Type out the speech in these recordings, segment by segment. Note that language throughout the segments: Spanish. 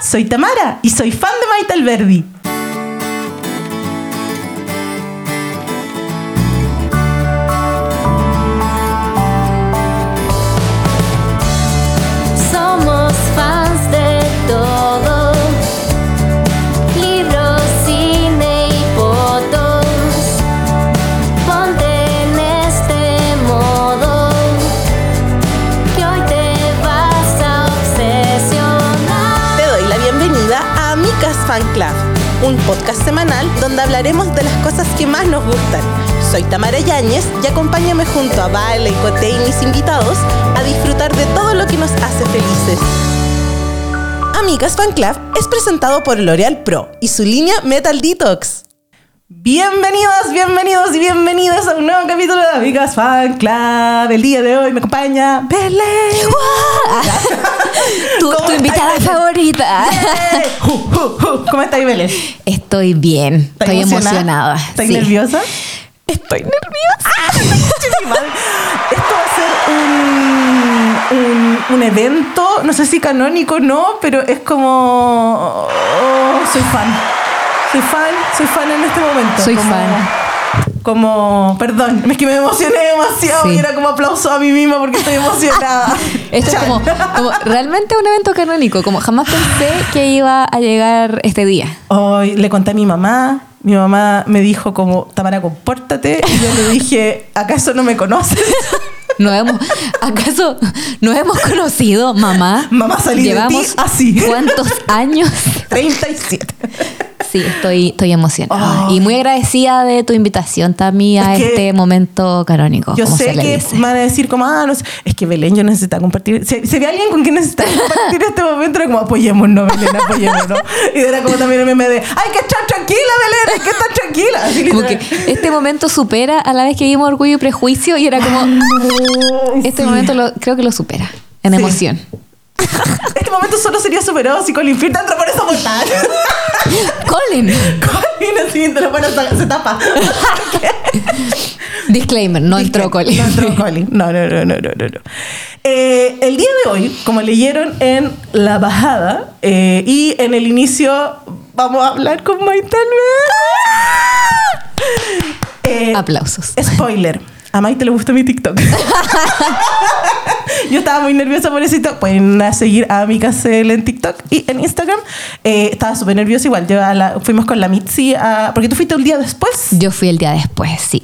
soy Tamara y soy fan de Maite Alberdi. Un podcast semanal donde hablaremos de las cosas que más nos gustan. Soy Tamara Yáñez y acompáñame junto a Vale, Cote y mis invitados a disfrutar de todo lo que nos hace felices. Amigas Fan es presentado por L'Oreal Pro y su línea Metal Detox. Bienvenidos, bienvenidos y bienvenidas a un nuevo capítulo de Amigas Fan Club. El día de hoy me acompaña Belén. Tu, ¿Cómo tu invitada favorita. ¿Cómo estáis, Belén? Estoy bien, ¿Estás estoy emocionada. ¿Estás sí. nerviosa? Estoy nerviosa. Esto va a ser un, un, un evento, no sé si canónico no, pero es como... oh, soy fan. Soy fan, soy fan en este momento. Soy Como- fan. Como, perdón, es que me emocioné demasiado Sí. y era como aplauso a mí misma porque estoy emocionada. Esto es como, como realmente un evento canónico, como jamás pensé que iba a llegar este día. Hoy le conté a mi mamá. Mi mamá me dijo como, Tamara, compórtate. Y yo le dije, ¿acaso no me conoces? ¿No hemos, ¿Acaso nos hemos conocido, mamá? Mamá, salí de ti Llevamos así. ¿Cuántos años? 37. Sí, estoy, estoy emocionada. Y muy agradecida de tu invitación, Tami, a Es que este momento canónico. Yo sé que van a decir como, ah, no sé, es que Belén yo necesito compartir. Si, si había alguien con quien necesita compartir este momento, era como, apoyémonos, Belén, apoyémonos. Y era como también el meme de, hay que estar tranquila, Belén, hay que estar tranquila. Así Como que este momento supera a la vez que vimos Orgullo y Prejuicio y era como, este sí. momento lo- creo que lo supera en Sí. emoción. Este momento solo sería superado si Colin Firth entra por esa portada. Colin, Colin así entra por esa, se tapa. disclaimer, no entró Colin. No entró Colin. No, no, no, no, no, no. Eh, el día de hoy, como leyeron en la bajada eh, y en el inicio, vamos a hablar con Maite Almeida. Eh, Aplausos. Spoiler. A Maite le gustó mi TikTok. Yo estaba muy nerviosa por ese TikTok. Pueden seguir a Micasel en TikTok y en Instagram. Eh, estaba súper nerviosa igual. Yo a la- fuimos con la Mitzi a- porque tú fuiste un día después. Yo fui el día después, sí.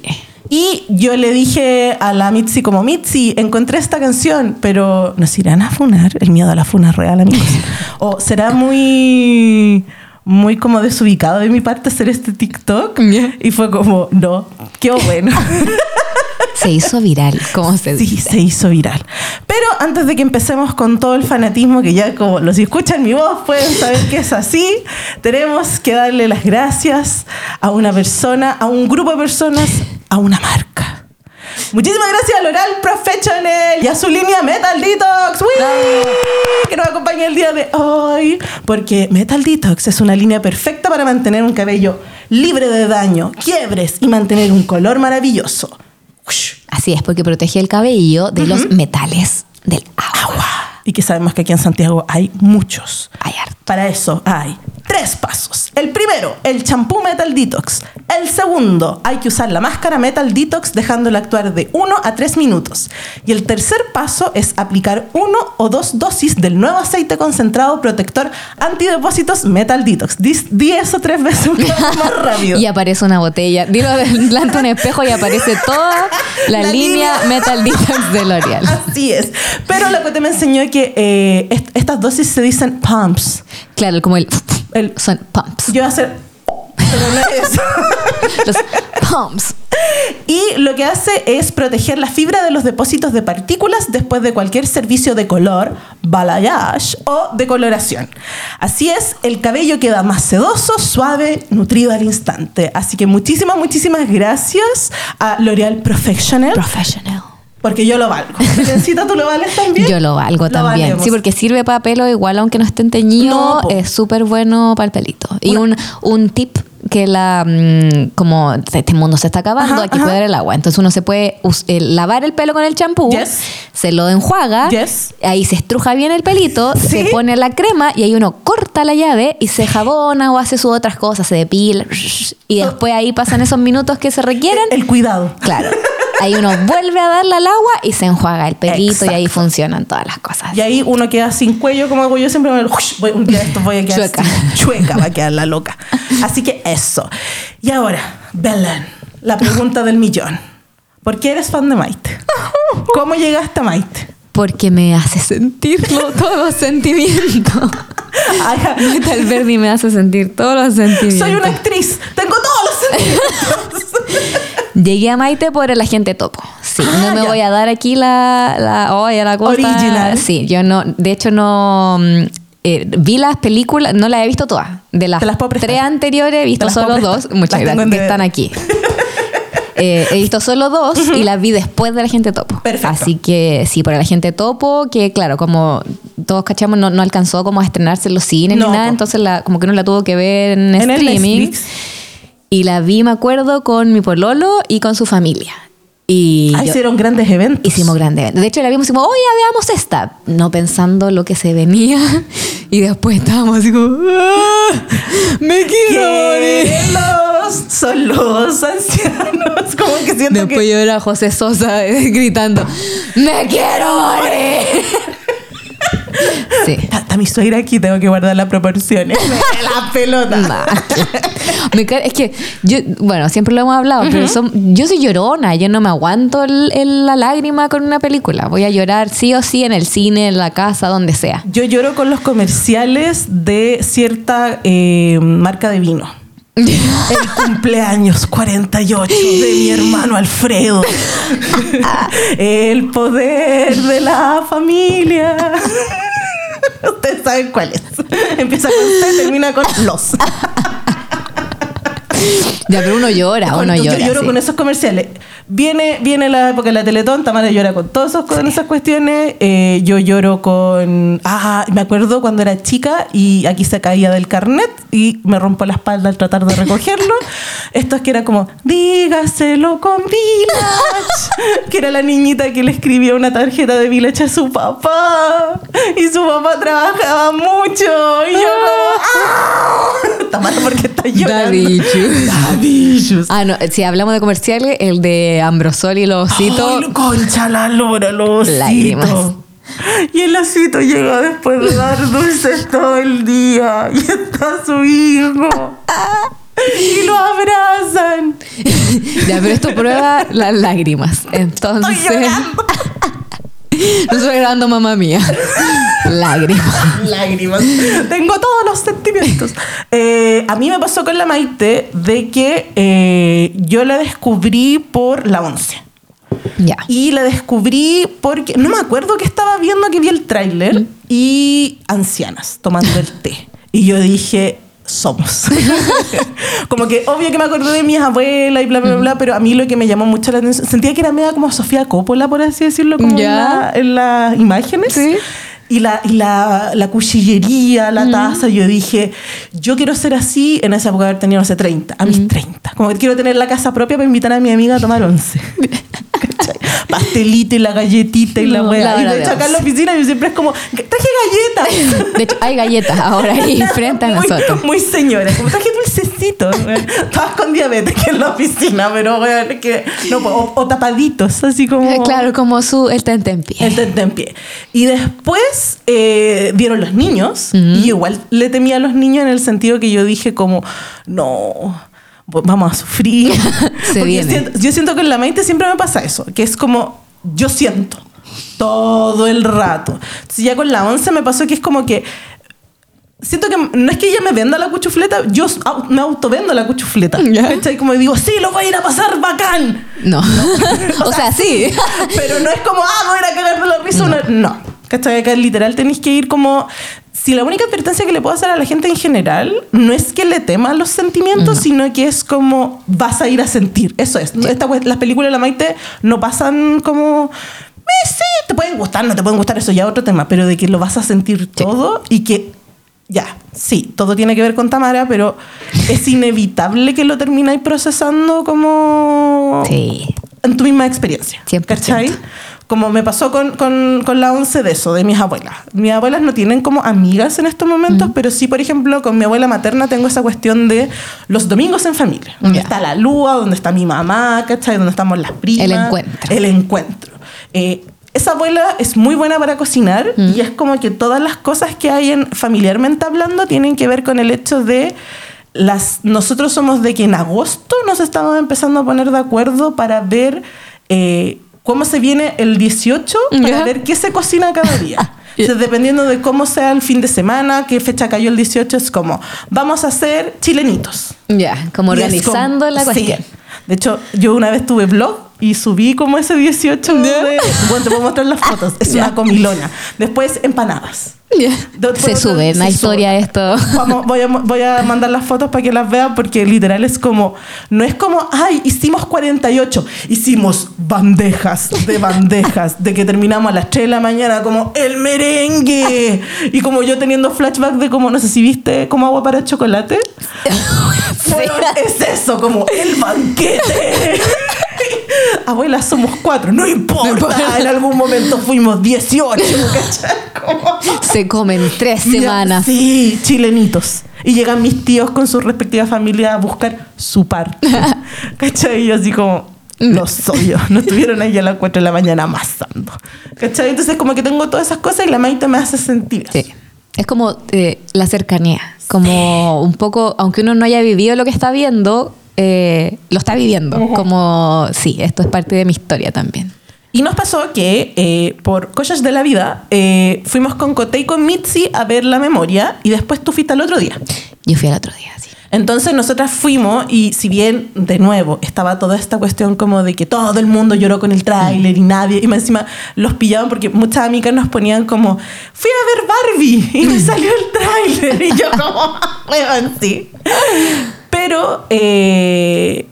Y yo le dije a la Mitzi como, Mitzi, encontré esta canción, pero ¿nos irán a funar? El miedo a la funa real, amigos. o será muy, muy como desubicado de mi parte hacer este TikTok. Ya. Y fue como, no, qué bueno. Se hizo viral, como se sí, dice. se hizo viral. Pero antes de que empecemos con todo el fanatismo, que ya como los escuchan mi voz pueden saber que es así, tenemos que darle las gracias a una persona, a un grupo de personas, a una marca. Muchísimas gracias a L'Oreal Professional y a su línea Metal Detox, ¡Wii! que nos acompaña el día de hoy. Porque Metal Detox es una línea perfecta para mantener un cabello libre de daño, quiebres y mantener un color maravilloso. Así es, porque protege el cabello de los metales del agua. agua. Y que sabemos que aquí en Santiago hay muchos. Hay harto. Para eso hay tres pasos. El primero, el champú Metal Detox. El segundo, hay que usar la máscara Metal Detox dejándola actuar de 1 a 3 minutos. Y el tercer paso es aplicar uno o dos dosis del nuevo aceite concentrado protector antidepósitos Metal Detox. Di, di eso tres veces más rápido. Y aparece una botella. Dilo delante de un espejo y aparece toda la, La línea, línea. Metal Detox de L'Oreal. Así es. Pero lo que te me enseñó que eh, est- estas dosis se dicen pumps. Claro, como el, El- son pumps. Yo voy a hacer... Pero no es eso. Los pumps. Y lo que hace es proteger la fibra de los depósitos de partículas después de cualquier servicio de color, balayage o decoloración. Así es, el cabello queda más sedoso, suave, nutrido al instante. Así que muchísimas, muchísimas gracias a L'Oreal Professional, Professional. Porque yo lo valgo. Belencita, ¿tú lo vales también? Yo lo valgo Lo también. valemos. Sí, porque sirve para pelo igual, aunque no estén teñidos, No, es súper bueno para el pelito. Y un, un tip que la mm, como este mundo se está acabando, Ajá, hay que ajá. cuidar el agua. Entonces uno se puede eh, lavar el pelo con el champú, Yes. se lo enjuaga, Yes. ahí se estruja bien el pelito, Sí. se pone la crema y ahí uno corta la llave y se jabona o hace sus otras cosas, se depila y después ahí pasan esos minutos que se requieren. El cuidado. Claro. Ahí uno vuelve a darle al agua y se enjuaga el pelito y ahí funcionan todas las cosas. Y ahí uno queda sin cuello, como hago yo siempre. me- voy- un día de estos voy a quedar Chueca. sin- chueca, va a quedar la loca. Así que eso. Y ahora, Belén, la pregunta del millón. ¿Por qué eres fan de Maite? ¿Cómo llegaste a Maite? Porque me hace sentirlo, todos los sentimientos. Ay, Metal Verdi me hace sentir todos los sentimientos. soy una actriz, tengo todos los sentimientos. Llegué a Maite por el agente topo. Sí, Ah, no me ya. voy a dar aquí la, la, oh, la cosa. Original. Sí, yo no, de hecho no mm, eh, vi las películas, no las he visto todas. De las, las tres anteriores he visto solo dos. Muchas gracias que están aquí. Eh, he visto solo dos y las vi después de la gente topo. Perfecto. Así que sí, por el agente topo, que claro, como todos cachamos, no, no alcanzó como a estrenarse en los cines No, ni nada, entonces la, como que no la tuvo que ver en, En streaming. Y la vi, me acuerdo, con mi pololo y con su familia. Y Ah, yo- hicieron grandes eventos. hicimos grande evento. De hecho, la vimos dijimos, oye, veamos esta. No pensando lo que se venía. Y después estábamos así como, "Ah, me quiero morir. los son los ancianos. Como que siento Después que yo era José Sosa gritando, ¡me quiero morir! sí. Está, mi suegra aquí, tengo que guardar las proporciones. la pelota. Nah. Me es que yo, bueno, siempre lo hemos hablado, pero son- yo soy llorona, yo no me aguanto el- el- la lágrima con una película. Voy a llorar sí o sí en el cine, en la casa, donde sea. Yo lloro con los comerciales de cierta eh, marca de vino. El cumpleaños 48 de mi hermano Alfredo. El poder de la familia. Ustedes saben cuál es. Empieza con C, termina con los. Ya, pero uno llora, uno yo llora. lloro sí. con esos comerciales. Viene, viene la época de la Teletón, Tamara llora con todas con esas cuestiones. Eh, yo lloro con... Ah, me acuerdo cuando era chica y aquí se caía del carnet y me rompo la espalda al tratar de recogerlo. Esto es que era como, dígaselo con Village. que era la niñita que le escribía una tarjeta de Village a su papá. Y su papá trabajaba mucho. Y yo como... ¡ah! Tamara, ¿por qué estás llorando? Ah, no, si hablamos de comerciales, el de Ambrosoli y los ositos. Ay, concha la lora, los Lágrimas. Y el osito llega después de dar dulces todo el día. Y está su hijo. Y lo abrazan. ya, pero esto prueba las lágrimas. Estoy Llorando. nosotros grabando mamá mía. Lágrimas. Lágrimas. Tengo todos los sentimientos. Eh, a mí me pasó con la Maite de que eh, yo la descubrí por la once. Ya. Y la descubrí porque no me acuerdo que estaba viendo que vi el tráiler y ancianas tomando el té. Y yo dije, somos. como que obvio que me acordé de mis abuelas y bla, bla, bla, pero a mí lo que me llamó mucho la atención, sentía que era media como Sofía Coppola, por así decirlo, como en, Ya. la- en las imágenes. Sí. Y la, y la, la cuchillería, la taza, yo dije, yo quiero ser así en esa época de haber tenido, no sé, 30, a mis 30. Como que quiero tener la casa propia para invitar a mi amiga a tomar once. ¿Cachai? Pastelito y la galletita y la No, la Y de hecho acá en la oficina yo siempre es como, traje galletas. De hecho, hay galletas ahora ahí frente a muy, nosotros. Muy señora, como traje dulcecitos. Todas con diabetes que en la oficina, pero es que no, puedo. o, o tapaditos, así como... Claro, como su el tente en pie. El tente en pie. Y después eh, dieron los niños. Y igual le temía a los niños en el sentido que yo dije como, no, pues vamos a sufrir. Se Porque yo viene. siento, yo siento que en la mente siempre me pasa eso, que es como, yo siento todo el rato. Entonces ya con la once me pasó que es como que... Siento que no es que ella me venda la cuchufleta, yo me autovendo la cuchufleta. ¿Cachai? Como digo, sí, lo voy a ir a pasar bacán. No. o sea, sí. Pero no es como, ah, voy a ir a cagar de la risa. No. no. ¿Cachai? Acá literal tenéis que ir como... Si la única advertencia que le puedo hacer a la gente en general no es que le teman los sentimientos, sino que es como vas a ir a sentir. Eso es. Esta las películas de la Maite no pasan como... "Eh, sí, te pueden gustar, no te pueden gustar, eso ya es otro tema, pero de que lo vas a sentir todo y que ya, sí, todo tiene que ver con Tamara, pero es inevitable que lo termináis procesando como Sí. en tu misma experiencia. 100%. ¿Cachai? Como me pasó con, con, con la once de eso, de mis abuelas. Mis abuelas no tienen como amigas en estos momentos, pero sí, por ejemplo, con mi abuela materna tengo esa cuestión de los domingos en familia. Donde está la lúa, donde está mi mamá, ¿cachai? Donde estamos las primas. El encuentro. El encuentro. Eh, esa abuela es muy buena para cocinar y es como que todas las cosas que hay en, familiarmente hablando tienen que ver con el hecho de las nosotros somos de que en agosto nos estamos empezando a poner de acuerdo para ver eh, cómo se viene el 18 para ver qué se cocina cada día. Entonces, dependiendo de cómo sea el fin de semana, qué fecha cayó el 18, es como, vamos a hacer chilenitos. Ya, como Y es organizando como- la sí. cuestión. De hecho, yo una vez tuve blog y subí como ese 18 de... Bueno, te puedo mostrar las fotos. Es Ya. una comilona. Después, empanadas. De- Se sube en la historia sube. esto. Vamos, voy, a, voy a mandar las fotos para que las vean porque literal es como, no es como, ay, hicimos 48, hicimos bandejas de bandejas, de que terminamos a las 3 de la mañana como el merengue. Y como yo teniendo flashback de como, no sé si viste, como agua para chocolate. Bueno, es eso, como el banquete. Abuela, somos cuatro, no importa. importa. En algún momento fuimos 18, ¿cachai? Como- Se comen tres semanas. Sí, chilenitos. Y llegan mis tíos con sus respectivas familias a buscar su parte. ¿Cachai? Y yo así como, lo soy yo. No estuvieron ahí a las 4 de la mañana amasando. ¿Cachai? Entonces como que tengo todas esas cosas y la maite me hace sentir. Sí. Es como eh, la cercanía, como un poco, aunque uno no haya vivido lo que está viendo, eh, lo está viviendo. Como, sí, esto es parte de mi historia también. Y nos pasó que eh, por cosas de la vida eh, fuimos con Cote y con Mitzi a ver la memoria y después tú fuiste al otro día. Yo fui al otro día, sí. Entonces nosotras fuimos y si bien de nuevo estaba toda esta cuestión como de que todo el mundo lloró con el tráiler y nadie, y más encima los pillaban porque muchas amigas nos ponían como, fui a ver Barbie y me salió el tráiler y yo como, "Weón, sí. Pero eh,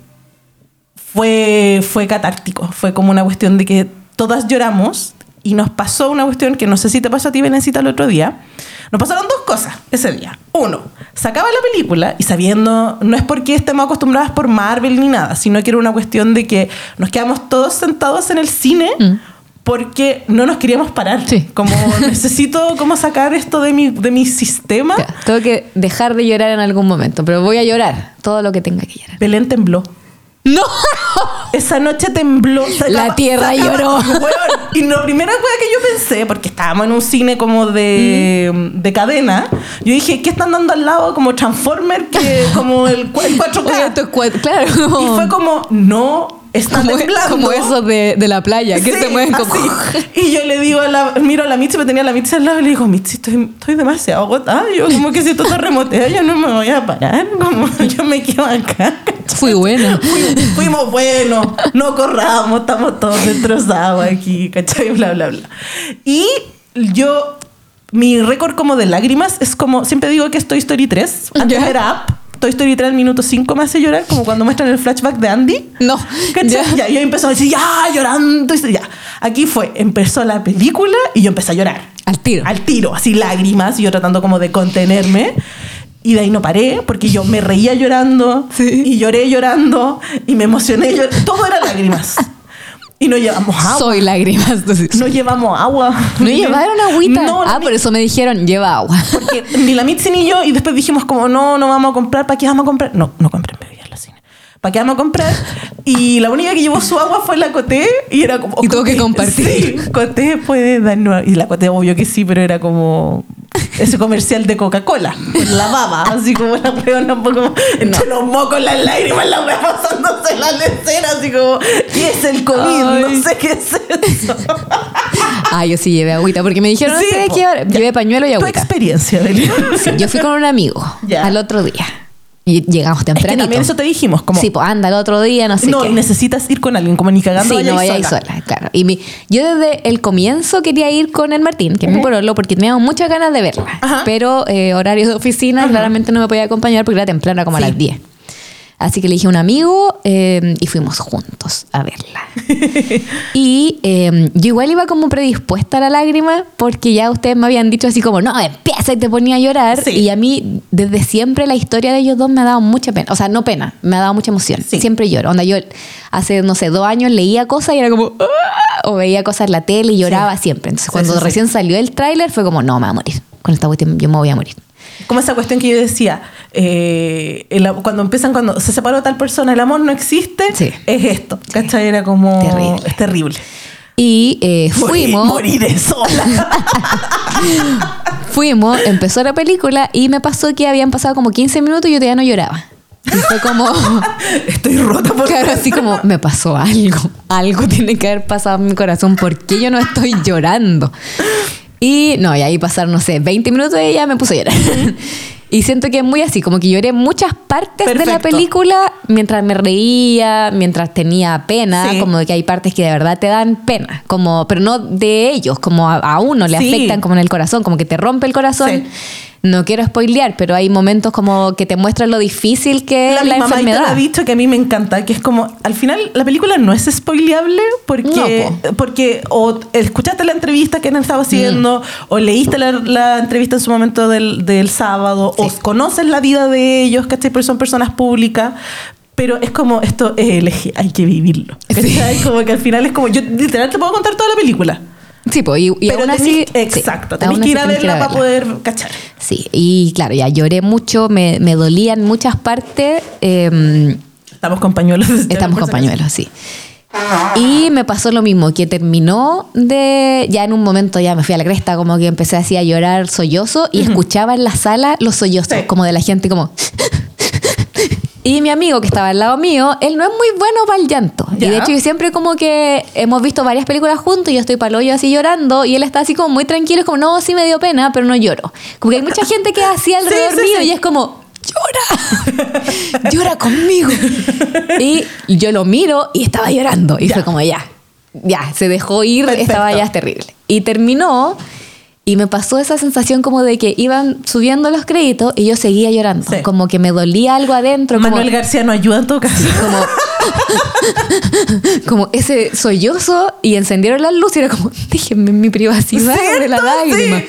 fue, fue catártico, fue como una cuestión de que todas lloramos y nos pasó una cuestión que no sé si te pasó a ti, Benencita, el otro día. Nos pasaron dos cosas ese día. Uno, se acaba la película y sabiendo, no es porque estemos acostumbradas por Marvel ni nada, sino que era una cuestión de que nos quedamos todos sentados en el cine porque no nos queríamos parar. Sí. Como necesito como sacar esto de mi, de mi sistema. Tengo que dejar de llorar en algún momento, pero voy a llorar todo lo que tenga que llorar. Belén tembló. ¡No! Esa noche tembló. La tierra lloró. Y lo primero que yo pensé, porque estábamos en un cine como de, Mm. de cadena, yo dije, ¿qué están dando al lado? Como Transformer, que como el, cua- el 4K. Oye, esto es cua- claro. Y fue como, no, está como, temblando. como eso de, de la playa, que Sí, se mueven como... Y yo le digo a la, miro a la Mitzi, me tenía la Mitzi al lado y le digo, Mitzi, estoy, estoy demasiado agotada. Yo como que si esto remotea, yo no me voy a parar. Como yo me quedo acá. Fui buena. Fui- fuimos buenos, no corramos, estamos todos destrozados aquí, ¿cachai? Bla, bla, bla. Y yo, mi récord como de lágrimas es como, siempre digo que es Toy Story 3, antes Ya. era Up. Toy Story 3 al minuto 5 me hace llorar, como cuando muestran el flashback de Andy. No. ¿Cachai? Ya. Yo empezó a decir, ya, llorando. y Ya. Aquí fue, empezó la película y yo empecé a llorar. Al tiro. Al tiro, así lágrimas, y yo tratando como de contenerme. Y de ahí no paré, porque yo me reía llorando, Sí. y lloré llorando, y me emocioné llorando. Todo era lágrimas. Y no llevamos agua. Soy lágrimas. entonces. No llevamos agua. ¿No llevaron agüita? No, ah, por eso me dijeron, lleva agua. porque ni la Mitzi ni yo, y después dijimos como, no, no vamos a comprar, ¿para qué vamos a comprar? No, no compren bebidas en la cine. ¿Para qué vamos a comprar? Y la única que llevó su agua fue la Coté, y era como... Y tuvo que Coté, compartir. Sí, Coté puede darnos... Y la Coté obvio que sí, pero era como ese comercial de Coca-Cola, con la baba, así como la weona un poco entre los mocos, las lágrimas, la wea pasándose la lecera, así como, ¿qué es el COVID? Ay. No sé qué es eso. Ah, yo sí llevé agüita, porque me dijeron Sí, po. llevé pañuelo y Tu agüita. experiencia, Belén. Sí, yo fui con un amigo Ya. al otro día. Y llegamos Es que también eso te dijimos, como... Sí, pues anda el otro día, no sé no, qué. y necesitas ir con alguien, como ni cagando Sí, no vayáis sola. sola. claro. Y mi- yo desde el comienzo quería ir con el Martín, que es mi pololo, porque teníamos muchas ganas de verla. Ajá. Pero eh, horario de oficina, claramente no me podía acompañar porque era temprano, como Sí. a las 10. Así que le dije a un amigo eh, y fuimos juntos a verla. y eh, yo igual iba como predispuesta a la lágrima porque ya ustedes me habían dicho así como, no, empieza y te ponía a llorar. Sí. Y a mí desde siempre la historia de ellos dos me ha dado mucha pena. O sea, no pena, me ha dado mucha emoción. Sí. Siempre lloro. Onda, yo hace, no sé, dos años leía cosas y era como, "Ah", o veía cosas en la tele y lloraba siempre. Entonces Sí, cuando sí, sí. recién salió el tráiler fue como, no, me voy a morir. Con esta cuestión yo me voy a morir. Como esa cuestión que yo decía, eh, el- cuando empiezan, cuando se separó tal persona, el amor no existe, Sí. es esto. ¿Cachai? Era como. Terrible. Es terrible. Y eh, fuimos, Morir, moriré sola. fuimos, empezó la película y me pasó que habían pasado como 15 minutos y yo todavía no lloraba. Y fue como, Estoy rota por claro, así como, me pasó algo. Algo tiene que haber pasado en mi corazón. ¿Por qué yo no estoy llorando? Y no, y ahí pasaron, no sé, 20 minutos y ya me puse a llorar. Y siento que es muy así, como que lloré muchas partes de la película mientras me reía, mientras tenía pena, Sí. como de que hay partes que de verdad te dan pena, como, pero no de ellos, como a, a uno le Sí. afectan como en el corazón, como que te rompe el corazón. Sí. No quiero spoilear, pero hay momentos como que te muestran lo difícil que la es la enfermedad. ha dicho que a mí me encanta, que es como, al final la película no es spoileable porque, No, porque o escuchaste la entrevista que han estado haciendo, Mm. o leíste la, la entrevista en su momento del, del sábado, o conoces la vida de ellos, ¿cachai? Porque son personas públicas. Pero es como, esto es elegir, hay que vivirlo. ¿cachai? Como que al final es como, yo literal te puedo contar toda la película. Sí, pues, y, y pero aún así. tenés- exacto, sí, tenés que ir a verla para poder cachar. Sí, y claro, ya lloré mucho, me, me dolían muchas partes. eh, Estamos con pañuelos. estamos con pañuelos, sí. Y me pasó lo mismo, que terminó de. Ya en un momento ya me fui a la cresta, como que empecé así a llorar sollozo y escuchaba en la sala los sollozos, Sí. como de la gente, como. Y mi amigo que estaba al lado mío, él no es muy bueno para el llanto. Y Ya. de hecho, yo siempre como que hemos visto varias películas juntos y yo estoy para así llorando y él está así como muy tranquilo, es como, no, sí me dio pena, pero no lloro. Como que hay mucha gente que es así alrededor sí, mío sí. y es como, llora, llora conmigo. Y yo lo miro y estaba llorando. Y Ya. fue como, ya, ya, se dejó ir, Perfecto. estaba ya terrible. Y terminó y me pasó esa sensación como de que iban subiendo los créditos y yo seguía llorando. Sí. Como que me dolía algo adentro. como- Manuel García no ayuda en todo caso. como, como ese sollozo y encendieron las luces y era como, déjenme en mi privacidad de la ¿Cierto? lágrima. Sí.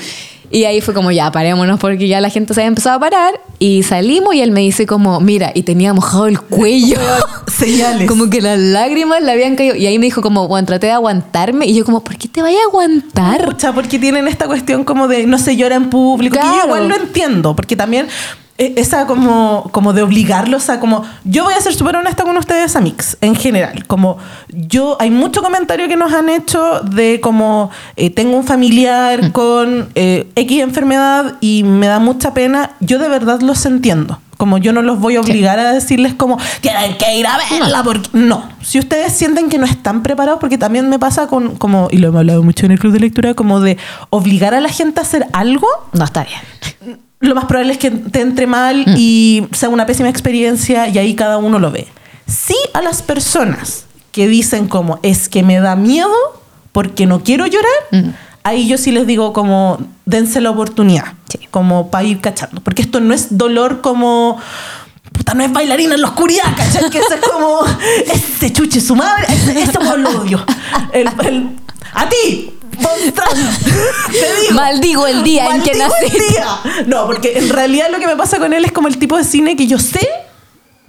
Y ahí fue como, ya, parémonos porque ya la gente se había empezado a parar y salimos y él me dice como, mira, y tenía mojado el cuello. Señales. Como que las lágrimas le habían caído. Y ahí me dijo como, bueno, traté de aguantarme. Y yo como, ¿por qué te vaya a aguantar? Pucha, porque tienen esta cuestión como de no se llora en público. Que yo Claro. igual lo entiendo, porque también esa como, como de obligarlos a como... Yo voy a ser súper honesta con ustedes, Amix, en general. Como yo, hay mucho comentario que nos han hecho de como eh, tengo un familiar con eh, X enfermedad y me da mucha pena. Yo de verdad los entiendo. Como yo no los voy a obligar a decirles como tienen que ir a verla porque no. Si ustedes sienten que no están preparados, porque también me pasa con como y lo hemos hablado mucho en el club de lectura como de obligar a la gente a hacer algo, No, está bien. Lo más probable es que te entre mal Mm. y sea una pésima experiencia y ahí cada uno lo ve. Sí a las personas que dicen como es que me da miedo porque no quiero llorar, Mm. ahí yo sí les digo como dense la oportunidad, Sí. como para ir cachando, porque esto no es dolor como puta, no es bailarina en la oscuridad, ¿cachai? Que eso es como ese chuche su madre, como lo odio. El- el- a ti, te digo. Maldigo el día en que nací. el día. No, porque en realidad lo que me pasa con él es como el tipo de cine que yo sé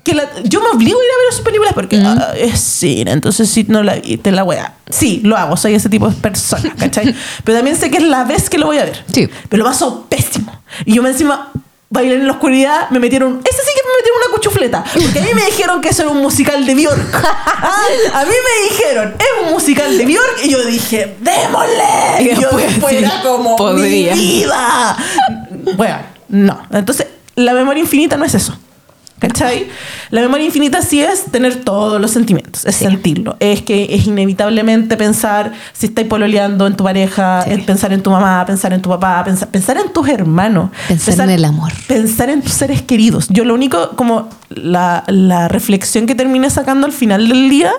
que la- yo me obligo a ir a ver sus películas porque ah, es cine, entonces si no la te la voy a... Sí, lo hago, soy ese tipo de persona, ¿cachai? Pero también sé que es la vez que lo voy a ver. Sí. Pero lo paso pésimo. Y yo me encima bailé en la oscuridad, me metieron... Ese sí que me metieron una cuchufleta. Porque a mí me dijeron que eso era un musical de Bjork. A mí me dijeron, es un musical de Bjork. Y yo dije, démosle. Y yo después era como, podría. mi vida. Bueno, no. Entonces, la memoria infinita no es eso. ¿Cachai? La memoria infinita sí es tener todos los sentimientos, es sentirlo. Es que es inevitablemente pensar si estáis pololeando en tu pareja, Sí. es pensar en tu mamá, pensar en tu papá, pensar, pensar en tus hermanos. Pensar en el amor. Pensar en tus seres queridos. Yo lo único, como la, la reflexión que terminé sacando al final del día,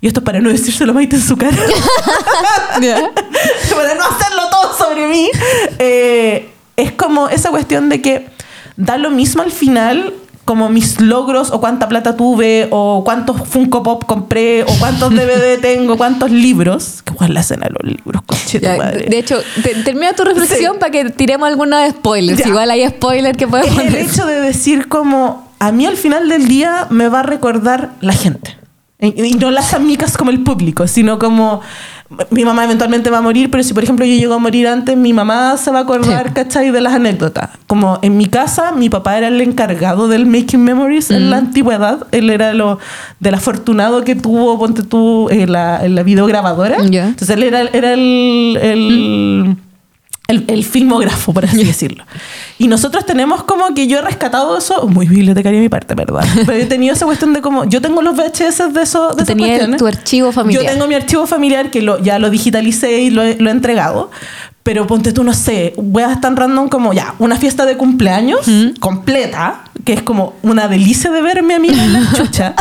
y esto es para no decírselo a Maite en su cara, para no hacerlo todo sobre mí, eh, es como esa cuestión de que da lo mismo al final como mis logros o cuánta plata tuve o cuántos Funko Pop compré o cuántos DVD tengo, cuántos libros. Que igual la escena de los libros, conche tu Ya, madre. de hecho, te- termina tu reflexión Sí. para que tiremos algunos spoilers. Ya. Igual hay spoilers que podemos el poner. hecho de decir como a mí al final del día me va a recordar la gente. Y y no las amigas como el público, sino como mi mamá eventualmente va a morir, pero si por ejemplo yo llego a morir antes, mi mamá se va a acordar, Sí. ¿cachai? De las anécdotas. Como en mi casa, mi papá era el encargado del Making Memories en la antigüedad. Él era lo del afortunado que tuvo, ponte tú, en la, la videograbadora. Entonces él era, era el, el, el, el filmógrafo, por así decirlo. Y nosotros tenemos como que yo he rescatado eso, muy bibliotecaria de mi parte, ¿verdad? Pero he tenido esa cuestión de como, yo tengo los VHS de, eso, de cuestiones. tu archivo familiar. Yo tengo mi archivo familiar que lo, ya lo digitalicé y lo he, lo he entregado. Pero ponte tú, no sé, weas tan random como ya, una fiesta de cumpleaños completa, que es como una delicia de verme a mí en la chucha.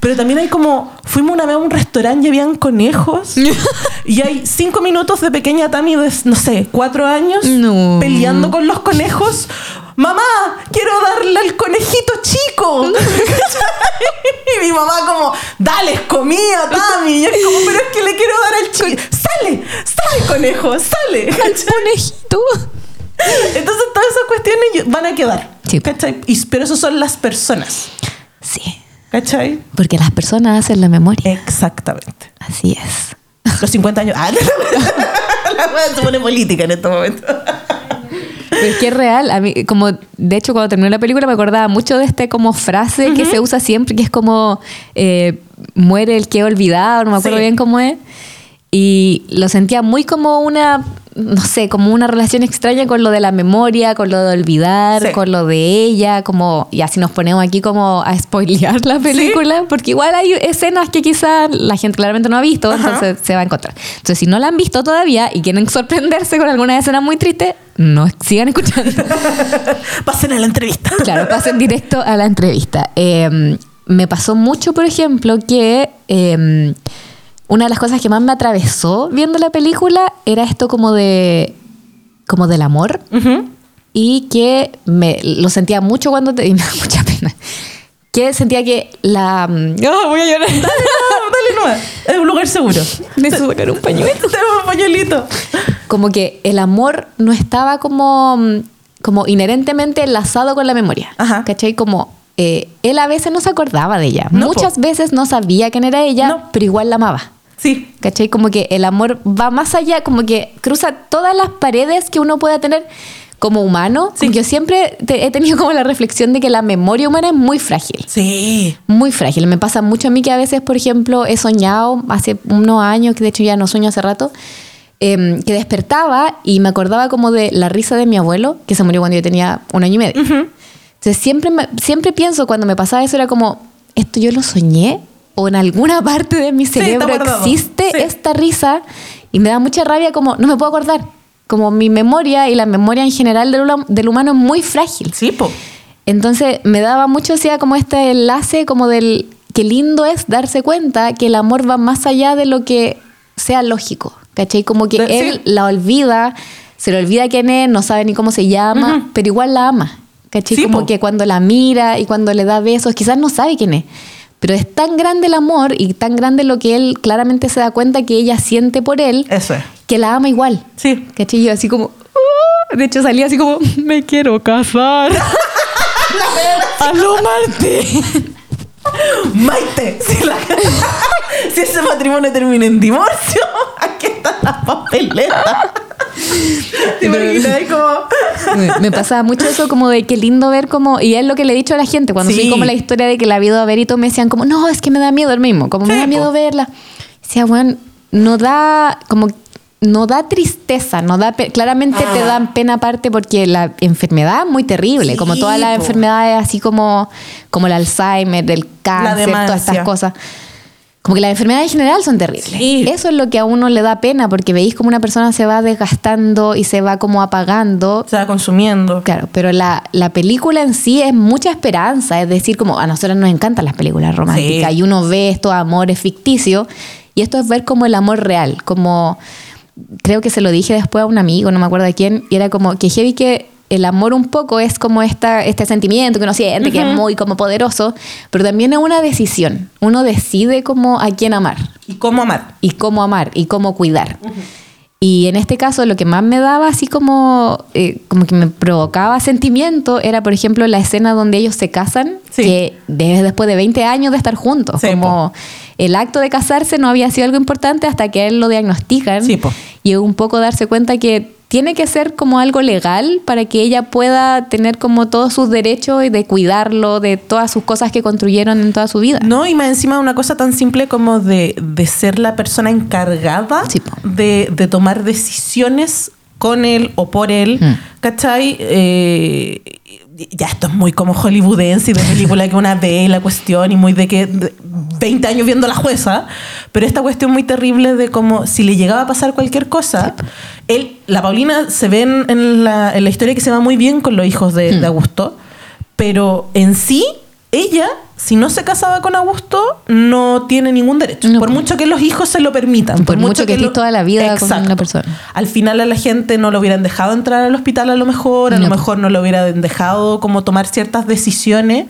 pero también hay como, fuimos una vez a un restaurante y habían conejos. y hay cinco minutos de pequeña Tami de, no sé, cuatro años No. peleando con los conejos. Mamá, quiero darle al conejito chico. y mi mamá como, dale, comida, Tami. Y yo como, pero es que le quiero dar al chico. Sale, sale, conejo, sale. Conejito. Entonces todas esas cuestiones van a quedar. Sí. ¿cachai? Y- pero eso son las personas. Sí. ¿Cachai? Porque las personas hacen la memoria. Exactamente. Así es. Los 50 años. Ah, la wea se pone política en este momento. Pero es que es real. A mí, como, de hecho, cuando terminó la película me acordaba mucho de este como frase que se usa siempre, que es como eh, muere el que he olvidado, no me acuerdo Sí. bien cómo es. Y lo sentía muy como una, no sé, como una relación extraña con lo de la memoria, con lo de olvidar, Sí. con lo de ella, como, y así nos ponemos aquí como a spoilear la película, porque igual hay escenas que quizás la gente claramente no ha visto, Ajá. entonces se va a encontrar. Entonces, si no la han visto todavía y quieren sorprenderse con alguna escena muy triste, no sigan escuchando. Pasen a la entrevista. Claro, pasen directo a la entrevista. Eh, me pasó mucho, por ejemplo, que eh, una de las cosas que más me atravesó viendo la película era esto como de como del amor Ujú. y que me lo sentía mucho cuando te, y me da mucha pena. Que sentía que la Ah, voy a llorar. Dale, no, dale nomás. Es un lugar seguro. Necesito sacar un pañuelo. Tenemos un pañuelito. como que el amor no estaba como, mm, como inherentemente enlazado con la memoria. Ajá. ¿Cachai? Como eh, él a veces no se acordaba de ella. No, Muchas po. veces no sabía quién era ella, No. pero igual la amaba. Sí. ¿Cachai? Como que el amor va más allá, como que cruza todas las paredes que uno pueda tener como humano. Sí. Yo siempre te- he tenido como la reflexión de que la memoria humana es muy frágil. Sí. Muy frágil. Me pasa mucho a mí que a veces, por ejemplo, he soñado hace unos años, que de hecho ya no sueño hace rato, em, que despertaba y me acordaba como de la risa de mi abuelo, que se murió cuando yo tenía un año y medio. Entonces siempre, siempre pienso cuando me pasaba eso, era como, ¿esto yo lo soñé? ¿O en alguna parte de mi cerebro existe Sí. esta risa? Y me da mucha rabia como, no me puedo acordar. Como mi memoria y la memoria en general del, del humano es muy frágil. Sí, po. Entonces me daba mucho, hacía como este enlace como del qué lindo es darse cuenta que el amor va más allá de lo que sea lógico, ¿cachai? Como que De- él sí. la olvida, se le olvida quién es, no sabe ni cómo se llama, pero igual la ama, ¿cachai? Sí, como po. que cuando la mira y cuando le da besos, quizás no sabe quién es. Pero es tan grande el amor y tan grande lo que él claramente se da cuenta que ella siente por él, Eso es. que la ama igual. Sí. ¿Cachai? Yo así como... "Ah", de hecho salía así como, me quiero casar. A lo Martín. Maite. Si, la- si ese matrimonio termina en divorcio, aquí están las papeletas. ¿Te imaginas? Ahí como... Me, pasaba mucho eso como de qué lindo ver como... Y es lo que le he dicho a la gente cuando Sí. soy como la historia de que la vi a ver y todo me decían como, no, es que me da miedo el mismo. Como me da miedo po. verla. Decía, bueno, no da como... No da tristeza, no da claramente te dan pena aparte porque la enfermedad es muy terrible, Sí, como todas las enfermedades así como, como el Alzheimer, el cáncer, todas estas cosas. Como que las enfermedades en general son terribles. Sí. Eso es lo que a uno le da pena porque veis como una persona se va desgastando y se va como apagando. Se va consumiendo. Claro, pero la, la película en sí es mucha esperanza, es decir, como a nosotros nos encantan las películas románticas Sí. y uno ve estos amores ficticios y esto es ver como el amor real, como creo que se lo dije después a un amigo, no me acuerdo de quién, y era como que heavy que el amor un poco es como esta, este sentimiento que uno siente, que es muy como poderoso, pero también es una decisión. Uno decide como a quién amar ¿Y cómo amar? y cómo amar y cómo cuidar. Y en este caso lo que más me daba así como, eh, como que me provocaba sentimiento era, por ejemplo, la escena donde ellos se casan, Sí. que de- después de 20 años de estar juntos, Sí, como el acto de casarse no había sido algo importante hasta que a él lo diagnostican. Sí, y un poco darse cuenta que tiene que ser como algo legal para que ella pueda tener como todos sus derechos y de cuidarlo, de todas sus cosas que construyeron en toda su vida. No, y más encima una cosa tan simple como de, de ser la persona encargada Sí, de, de tomar decisiones con él o por él, Mm. ¿cachai? Eh, ya esto es muy como hollywoodense y de película que una ve la cuestión y muy de que de 20 años viendo la jueza, pero esta cuestión muy terrible de como si le llegaba a pasar cualquier cosa, él, la Paulina se ve en, en la, en la historia que se va muy bien con los hijos de, Mm. de Augusto, pero en sí, ella, si no se casaba con Augusto, no tiene ningún derecho. No. por mucho que los hijos se lo permitan. Por mucho que toda la vida con una persona. Al final a la gente no lo hubieran dejado entrar al hospital a lo mejor, a No. lo mejor no lo hubieran dejado como tomar ciertas decisiones.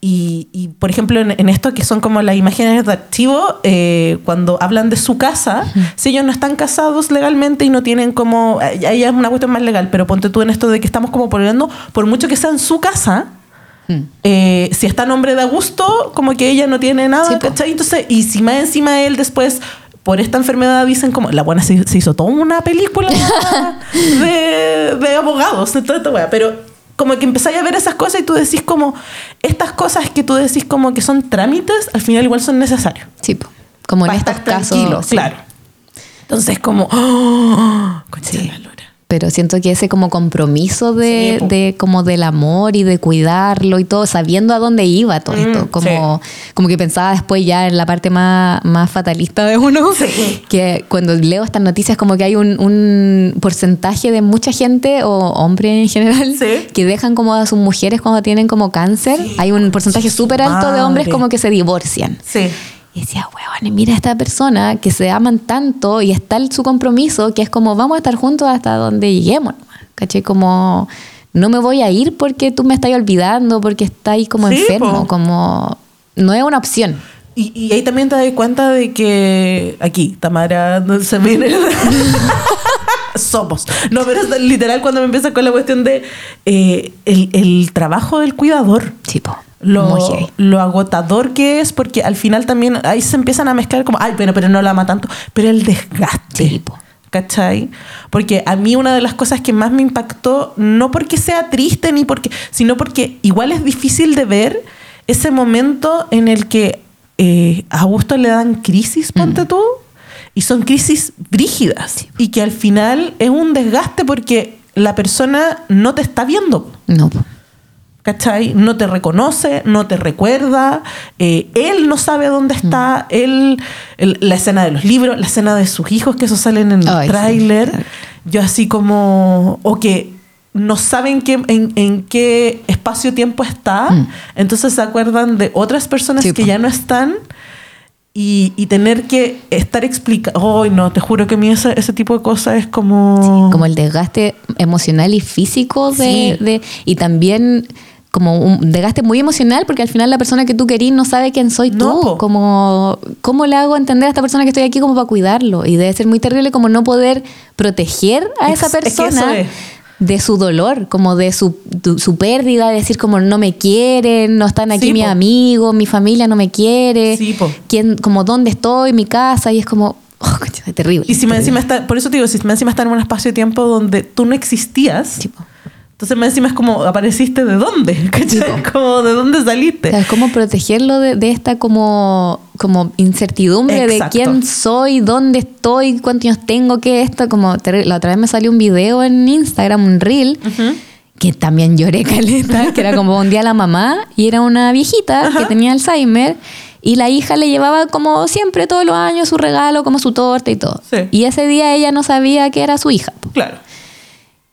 Y, y, por ejemplo, en, en esto que son como las imágenes de archivo, eh, cuando hablan de su casa, si ellos no están casados legalmente y no tienen como... Ahí es una cuestión más legal, pero ponte tú en esto de que estamos como poniendo, por mucho que sea en su casa, Mm. eh, si está a nombre de Augusto, como que ella no tiene nada, Sí. ¿cachai? Entonces, y si más encima él después, por esta enfermedad, dicen como, la buena se, se hizo toda una película de, de abogados, de toda esta wea, pero como que empezáis a ver esas cosas y tú decís como, estas cosas que tú decís como que son trámites, al final igual son necesarios. Sí, como en Para estos estar casos. sí. claro. Entonces como, oh, concha de la lora. Pero siento que ese como compromiso de, Sí, de como del amor y de cuidarlo y todo, sabiendo a dónde iba todo Mm, esto. Como, como que pensaba después ya en la parte más, más fatalista de uno. Sí. Que cuando leo estas noticias como que hay un, un porcentaje de mucha gente o hombres en general que dejan como a sus mujeres cuando tienen como cáncer. Hay un porcentaje súper alto de hombres como que se divorcian. Sí. Y decía, weón, mira esta persona que se aman tanto y está el- su compromiso que es como, vamos a estar juntos hasta donde lleguemos. nomás", ¿Cachai? Como, no me voy a ir porque tú me estás olvidando, porque estás como Sí, enfermo, po. como, no es una opción. Y, y ahí también te das cuenta de que aquí, Tamara, no se viene. Somos. No, pero es literal cuando me empieza con la cuestión de eh, el, el trabajo del cuidador. Sí, po. Lo, agotador que es, porque al final también ahí se empiezan a mezclar como, ay, bueno, pero no la ama tanto, pero el desgaste. Sí, po. ¿Cachai? Porque a mí una de las cosas que más me impactó, no porque sea triste ni porque, sino porque igual es difícil de ver ese momento en el que eh, a Augusto le dan crisis, ponte Mm. tú, y son crisis brígidas, y que al final es un desgaste porque la persona no te está viendo. No. ¿Cachai? No te reconoce, no te recuerda, eh, él no sabe dónde Mm. está, él, el- la escena de los libros, la escena de sus hijos, que eso salen en el sí, tráiler, yo así como, o que no saben qué, en, en qué espacio-tiempo está, Mm. entonces se acuerdan de otras personas Sí, que ya no están. Y, y tener que estar explicando, ay no, te juro que a mí ese, ese tipo de cosas es como... como el desgaste emocional y físico de, Sí. de- y también como un desgaste muy emocional porque al final la persona que tú querís no sabe quién soy No, tú po. como cómo le hago entender a esta persona que estoy aquí como para cuidarlo y debe ser muy terrible como no poder proteger a esa es persona es. de su dolor como de su, tu- su pérdida de decir como no me quieren no están aquí Sí, mis po. amigos mi familia no me quiere Sí, quién como dónde estoy mi casa y es como oh, es terrible Y si terrible. encima está, por eso te digo, si más encima está en un espacio de tiempo donde tú no existías, Sí, po. Entonces más encima es como, ¿apareciste de dónde? Como, ¿de dónde saliste? O sea, es como protegerlo de, de esta como, como incertidumbre Exacto. de quién soy, dónde estoy, cuántos años tengo, qué es esto. Como la otra vez me salió un video en Instagram, un reel, que también lloré caleta, que era como un día la mamá y era una viejita que tenía Alzheimer y la hija le llevaba como siempre todos los años su regalo, como su torta y todo. Sí. Y ese día ella no sabía que era su hija. Claro.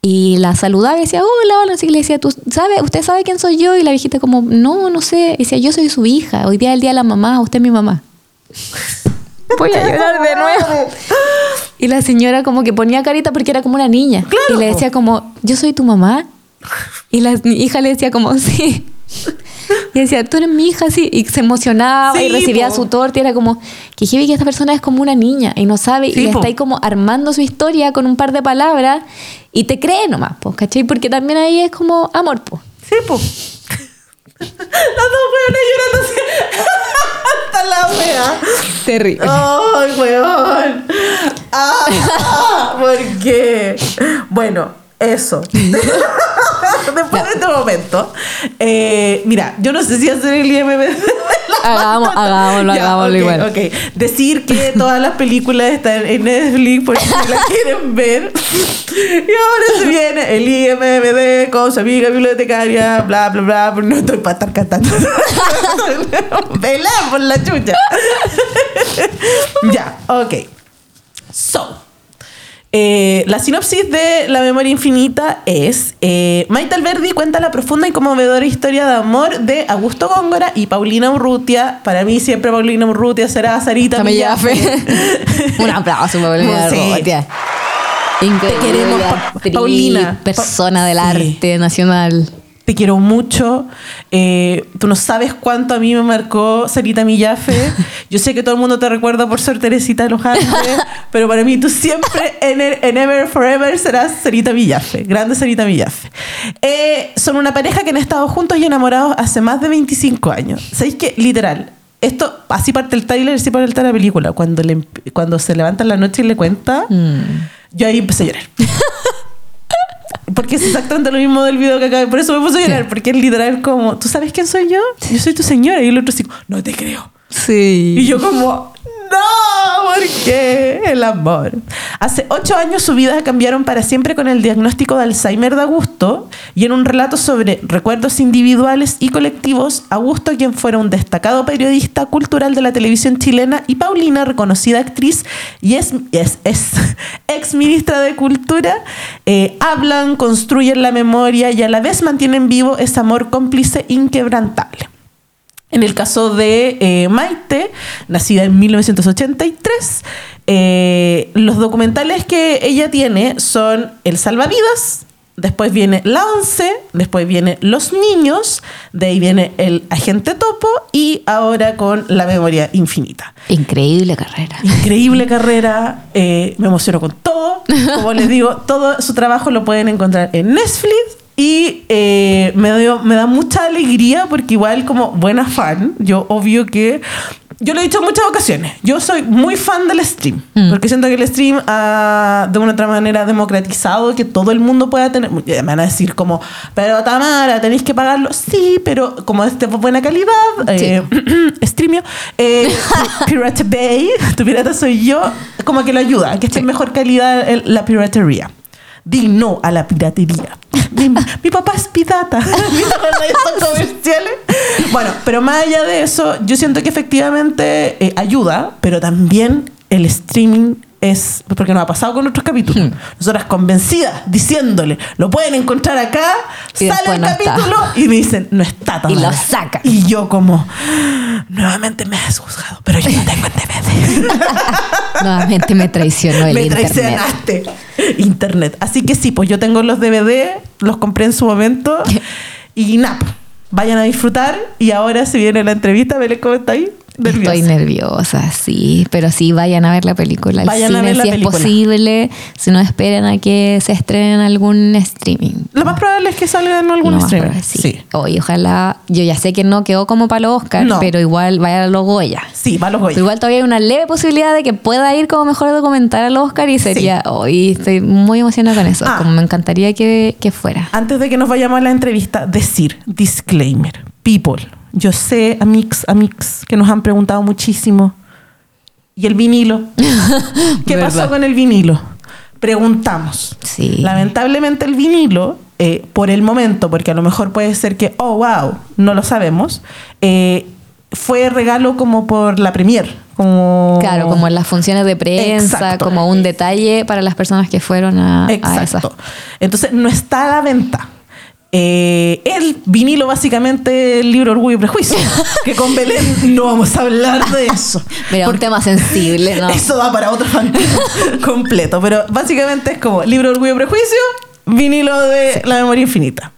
Y la saludaba y decía, hola, hola. Así que le decía, ¿tú sabe, ¿usted sabe quién soy yo? Y la viejita como, no, no sé. Y decía, yo soy su hija. Hoy día es el día de la mamá. Usted es mi mamá. Voy a llorar de nuevo. Y la señora como que ponía carita porque era como una niña. Claro, Y le decía como, yo soy tu mamá. Y la hija le decía como, sí. Y decía, tú eres mi hija, sí. Y se emocionaba Sí, y recibía po. su torta. Y era como, que heavy que esta persona es como una niña y no sabe. Sí, y po. está ahí como armando su historia con un par de palabras. Y te cree nomás, pues, ¿cachai? Porque también ahí es como amor, pues. Sí, po. Las dos weones llorando así. Hasta la wea. Terrible. ¡Ay, weón! ¡Ah! ¿Por qué? Bueno, eso. Después de este momento, eh, mira, yo no sé si hacer el IMDb. Hagamos, hagámoslo, Ya, hagámoslo igual. ok. Decir que todas las películas están en Netflix porque si las quieren ver. Y ahora se viene el IMDb con su amiga bibliotecaria, bla, bla, bla. Pero no estoy para estar cantando. Velá por la chucha. ya, ok. So. Eh, la sinopsis de La Memoria Infinita es eh, Maite Alberdi cuenta la profunda y conmovedora historia de amor de Augusto Góngora y Paulina Urrutia. Para mí siempre Paulina Urrutia será Sarita Millafe. Un aplauso, Paulina Sí. Increíble. Te queremos, Pa- Paulina. Persona del sí. arte nacional. Te quiero mucho. Eh, tú no sabes cuánto a mí me marcó Sarita Millafe. Yo sé que todo el mundo te recuerda por ser Teresita de los Andes, pero para mí tú siempre, en, el- en Ever Forever, serás Sarita Millafe. Grande Sarita Millafe. Eh, son una pareja que han estado juntos y enamorados hace más de 25 años. ¿Sabéis que Literal. Esto, así parte el trailer, así parte la película. Cuando, le, cuando se levanta en la noche y le cuenta, yo ahí empecé a llorar. Porque es exactamente lo mismo del video que acá. Por eso me puse a llorar. Sí. Porque es literal como, ¿tú sabes quién soy yo? Yo soy tu señora. Y el otro así, no te creo. Sí. Y yo como, no, ¿por qué? El amor. Hace ocho años su vida cambiaron para siempre con el diagnóstico de Alzheimer de Augusto y en un relato sobre recuerdos individuales y colectivos, Augusto, quien fuera un destacado periodista cultural de la televisión chilena, y Paulina, reconocida actriz y es, es, es ex ministra de Cultura, eh, hablan, construyen la memoria y a la vez mantienen vivo ese amor cómplice inquebrantable. En el caso de eh, Maite, nacida en 1983, eh, los documentales que ella tiene son El Salvavidas, después viene La Once, después viene Los Niños, de ahí viene El Agente Topo y ahora con La Memoria Infinita. Increíble carrera. Increíble carrera, eh, me emociono con todo. Como les digo, todo su trabajo lo pueden encontrar en Netflix y eh, me, dio- me da mucha alegría porque igual como buena fan, yo obvio que... Yo lo he dicho en muchas ocasiones, yo soy muy fan del stream, Mm. porque siento que el stream ha de una otra manera democratizado que todo el mundo pueda tener. Me van a decir como, pero Tamara, tenéis que pagarlo. Sí, pero como es de buena calidad, eh, streamio, eh, Pirate Bay, tu pirata soy yo, como que lo ayuda, que esté en mejor calidad la piratería. Di no a la piratería. Di, mi papá es pirata. Bueno, pero más allá de eso, yo siento que efectivamente eh, ayuda, pero también el streaming es, porque nos ha pasado con otros capítulos. Nosotras convencidas, diciéndole, lo pueden encontrar acá, Y sale el no está. capítulo y me dicen, no está Y Tamara". lo sacan. Y yo como, nuevamente me has juzgado, pero yo no tengo el DVD. Nuevamente me traicionó el me internet. traicionaste. Internet. Así que sí, pues yo tengo los DVD, los compré en su momento. Y nada, pues, vayan a disfrutar. Y ahora se viene la entrevista, Belén, ¿cómo está ahí? Nerviosa. Estoy nerviosa, sí. Pero sí, vayan a ver la película. al Vayan a cine, ver la si película. es posible. Si no, esperen a que se estrene en algún streaming. Lo más probable es que salga en algún streaming. probable, sí. Oye, ojalá. Yo ya sé que no quedó como para los Oscar, No. pero igual vaya a los Goya. Sí, va a los Goya. Pero igual todavía hay una leve posibilidad de que pueda ir como mejor documental al Oscar y sería. Hoy estoy muy emocionada con eso. Ah. Como me encantaría que, que fuera. Antes de que nos vayamos a la entrevista, decir, disclaimer, people, yo sé, amix, amix, que nos han preguntado muchísimo. ¿Y el vinilo? ¿Qué pasó con el vinilo? Preguntamos. Sí. Lamentablemente el vinilo, eh, por el momento, porque a lo mejor puede ser que, oh, wow, no lo sabemos, eh, fue regalo como por la premier. Como... Claro, como en las funciones de prensa, Exacto. como un detalle para las personas que fueron a, a esas. Exacto. Entonces, no está a la venta. Eh, el vinilo, básicamente, el libro Orgullo y Prejuicio. que con Belén no vamos a hablar de eso. Mira, un tema sensible, ¿no? Eso da para otro fan completo. Pero básicamente es como libro Orgullo y Prejuicio, vinilo de La Memoria Infinita.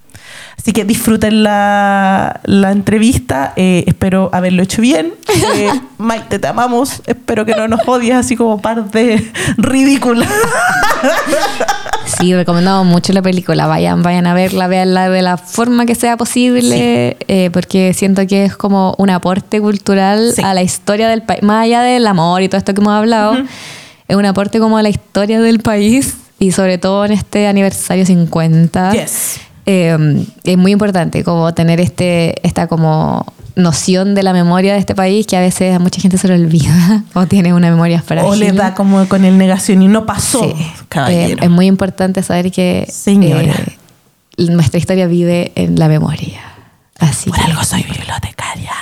Así que disfruten la, la entrevista. eh, espero haberlo hecho bien. Eh, Maite, te amamos. Espero que no nos odies así como parte ridícula. Sí, recomendamos mucho la película. Vayan, vayan a verla, veanla de la forma que sea posible, eh, porque siento que es como un aporte cultural Sí. a la historia del país. Más allá del amor y todo esto que hemos hablado, es un aporte como a la historia del país y sobre todo en este aniversario 50. Yes. Eh, es muy importante como tener este, esta como noción de la memoria de este país que a veces a mucha gente se le olvida o tiene una memoria frágil. O le da como con el negación y no pasó, Sí. caballero. Eh, es muy importante saber que Señora. eh, nuestra historia vive en la memoria. Así Por que- algo soy bibliotecaria.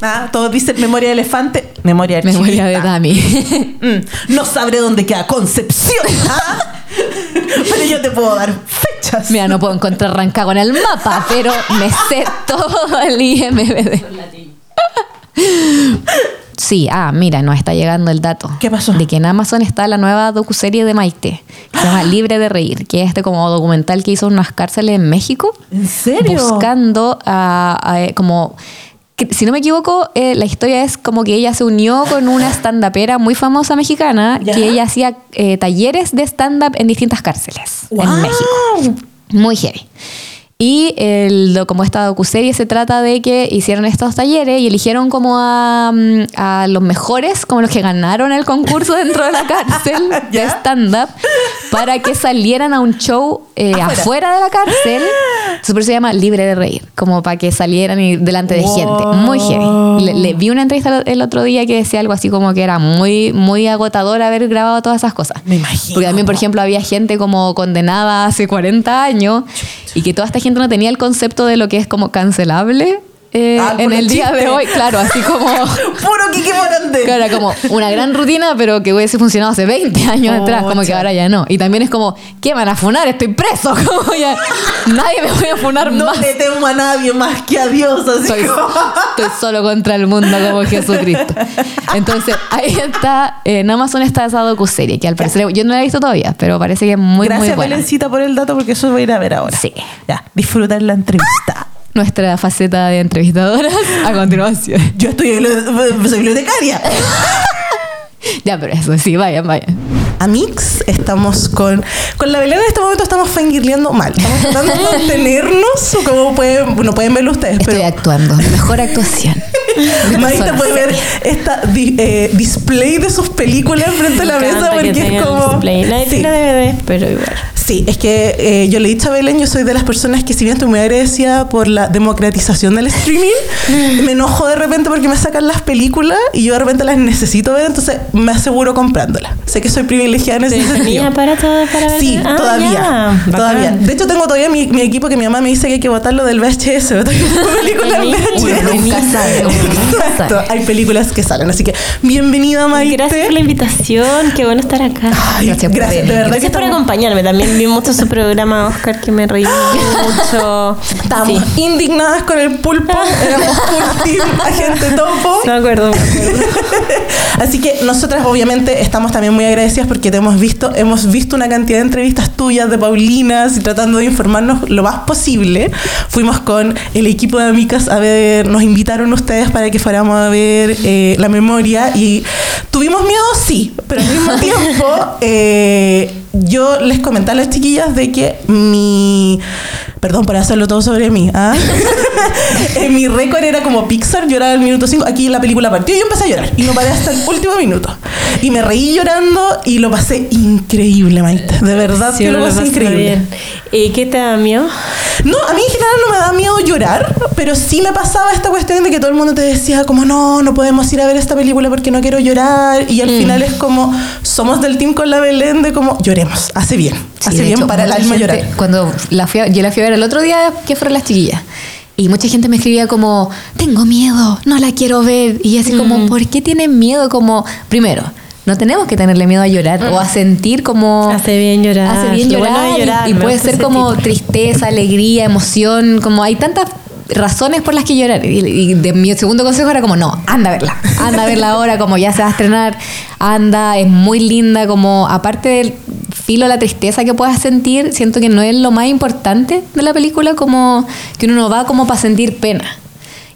Ah, todos dicen memoria de elefante, memoria de memoria de. Dami. Mm, no sabré dónde queda Concepción. ¿ah? Pero yo te puedo dar fechas. Mira, no puedo encontrar Rancagua en el mapa, pero me sé todo el IMBD. Sí, ah, mira, nos está llegando el dato. ¿Qué pasó? De que en Amazon está la nueva docuserie de Maite, que se llama Libre de Reír, que es este como documental que hizo en unas cárceles en México. ¿En serio? buscando a, a- como si no me equivoco eh, la historia es como que ella se unió con una stand-upera muy famosa mexicana Ya. que ella hacía eh, talleres de stand-up en distintas cárceles en. México muy heavy y el, como esta docuserie se trata de que hicieron estos talleres y eligieron como a, mm, a los mejores, como los que ganaron el concurso dentro de la cárcel de stand-up, para que salieran a un show eh, Afuera. afuera. de la cárcel. Eso se llama Libre de Reír, como para que salieran y delante de Wow. gente. Muy heavy. Le, le vi una entrevista el otro día que decía algo así como que era muy, muy agotador haber grabado todas esas cosas. Me imagino. Porque también, por ejemplo, había gente como condenada hace 40 años y que toda esta gente no tenía el concepto de lo que es como cancelable eh, Ah, en el día de hoy. Claro, así como... Puro Kiki Morante. Claro, era como una gran rutina, pero que hubiese funcionado hace 20 años atrás, como que ahora ya no. Y también es como, ¿qué van a funar? Estoy preso, como ya nadie me voy a funar No más. le temo a nadie más que a Dios. Así Estoy, como- estoy solo contra el mundo como Jesucristo. Entonces, ahí está, eh, en Amazon está esa docuserie, que al parecer, yo no la he visto todavía, pero parece que es muy, Gracias, muy buena. Belencita, por el dato, porque eso voy a ir a ver ahora. Sí. Ya, disfrutar la entrevista. Nuestra faceta de entrevistadoras a continuación. Yo estoy soy bibliotecaria. Ya, pero eso sí, vayan, vayan. Amix, estamos con. Con la Belén en este momento estamos fangirleando mal. Estamos tratando de contenernos. o Como pueden, no pueden verlo ustedes, Estoy pero. actuando, mejor actuación. Persona puede ver esta di- eh, display de sus películas frente a la Me mesa porque es como. display. Nadie Sí. tiene DVD, pero igual. Sí, es que eh, yo le he dicho a Belén, yo soy de las personas que si bien estoy muy agradecida por la democratización del streaming, me enojo de repente porque me sacan las películas y yo de repente las necesito ver, entonces me aseguro comprándolas. Sé que soy privilegiada en ese ¿Tenía sentido. aparato para ver? Sí, Ah, todavía. todavía. De hecho, tengo todavía mi, mi equipo que mi mamá me dice que hay que botarlo del VHS. películas Exacto, hay películas que salen. Así que, bienvenida, Maite. Gracias por la invitación, qué bueno estar acá. Ay, Gracias gracias, por de venir. verdad que Gracias por estamos- acompañarme. También vi mucho su programa, Oscar, que me reí mucho. Estábamos Sí. indignadas con el pulpo, éramos full team agente topo. No acuerdo, me acuerdo. Así que nosotras obviamente estamos también muy agradecidas porque te hemos visto, hemos visto una cantidad de entrevistas tuyas de Paulinas y tratando de informarnos lo más posible. Fuimos con el equipo de amigas a ver, nos invitaron ustedes para que fuéramos a ver eh, la memoria y tuvimos miedo, sí, pero al mismo tiempo eh, yo les comenté a las chiquillas de que mi, perdón por hacerlo todo sobre mí, ¿ah? Eh, mi récord era como Pixar, llorar al minuto 5. Aquí la película partió y yo empecé a llorar. Y no paré hasta el último minuto. Y me reí llorando y lo pasé increíble, Maite. De verdad Sí, que lo lo pasé increíble. bien. ¿Y qué te da miedo? No, a mí en general no me da miedo llorar, pero sí me pasaba esta cuestión de que todo el mundo te decía como no, no podemos ir a ver esta película porque no quiero llorar y al Mm. final es como somos del team con la Belén de como lloremos, hace bien, Sí, hace de bien hecho, para el alma gente- llorar. Cuando la fui a- yo la fui a ver el otro día, que fueron las chiquillas. Y mucha gente me escribía como, tengo miedo, no la quiero ver. Y así como, ¿por qué tienen miedo? Como, primero, no tenemos que tenerle miedo a llorar o a sentir como... Hace bien llorar. Hace bien Lo llorar. bueno de y- llorar, y, me puede ser como tristeza, alegría, emoción, como hay tantas razones por las que llorar. Y, de mi segundo consejo era como, no, anda a verla. Anda a verla ahora, como ya se va a estrenar. Anda, es muy linda, como aparte del filo la tristeza que puedas sentir, siento que no es lo más importante de la película, como que uno no va como para sentir pena.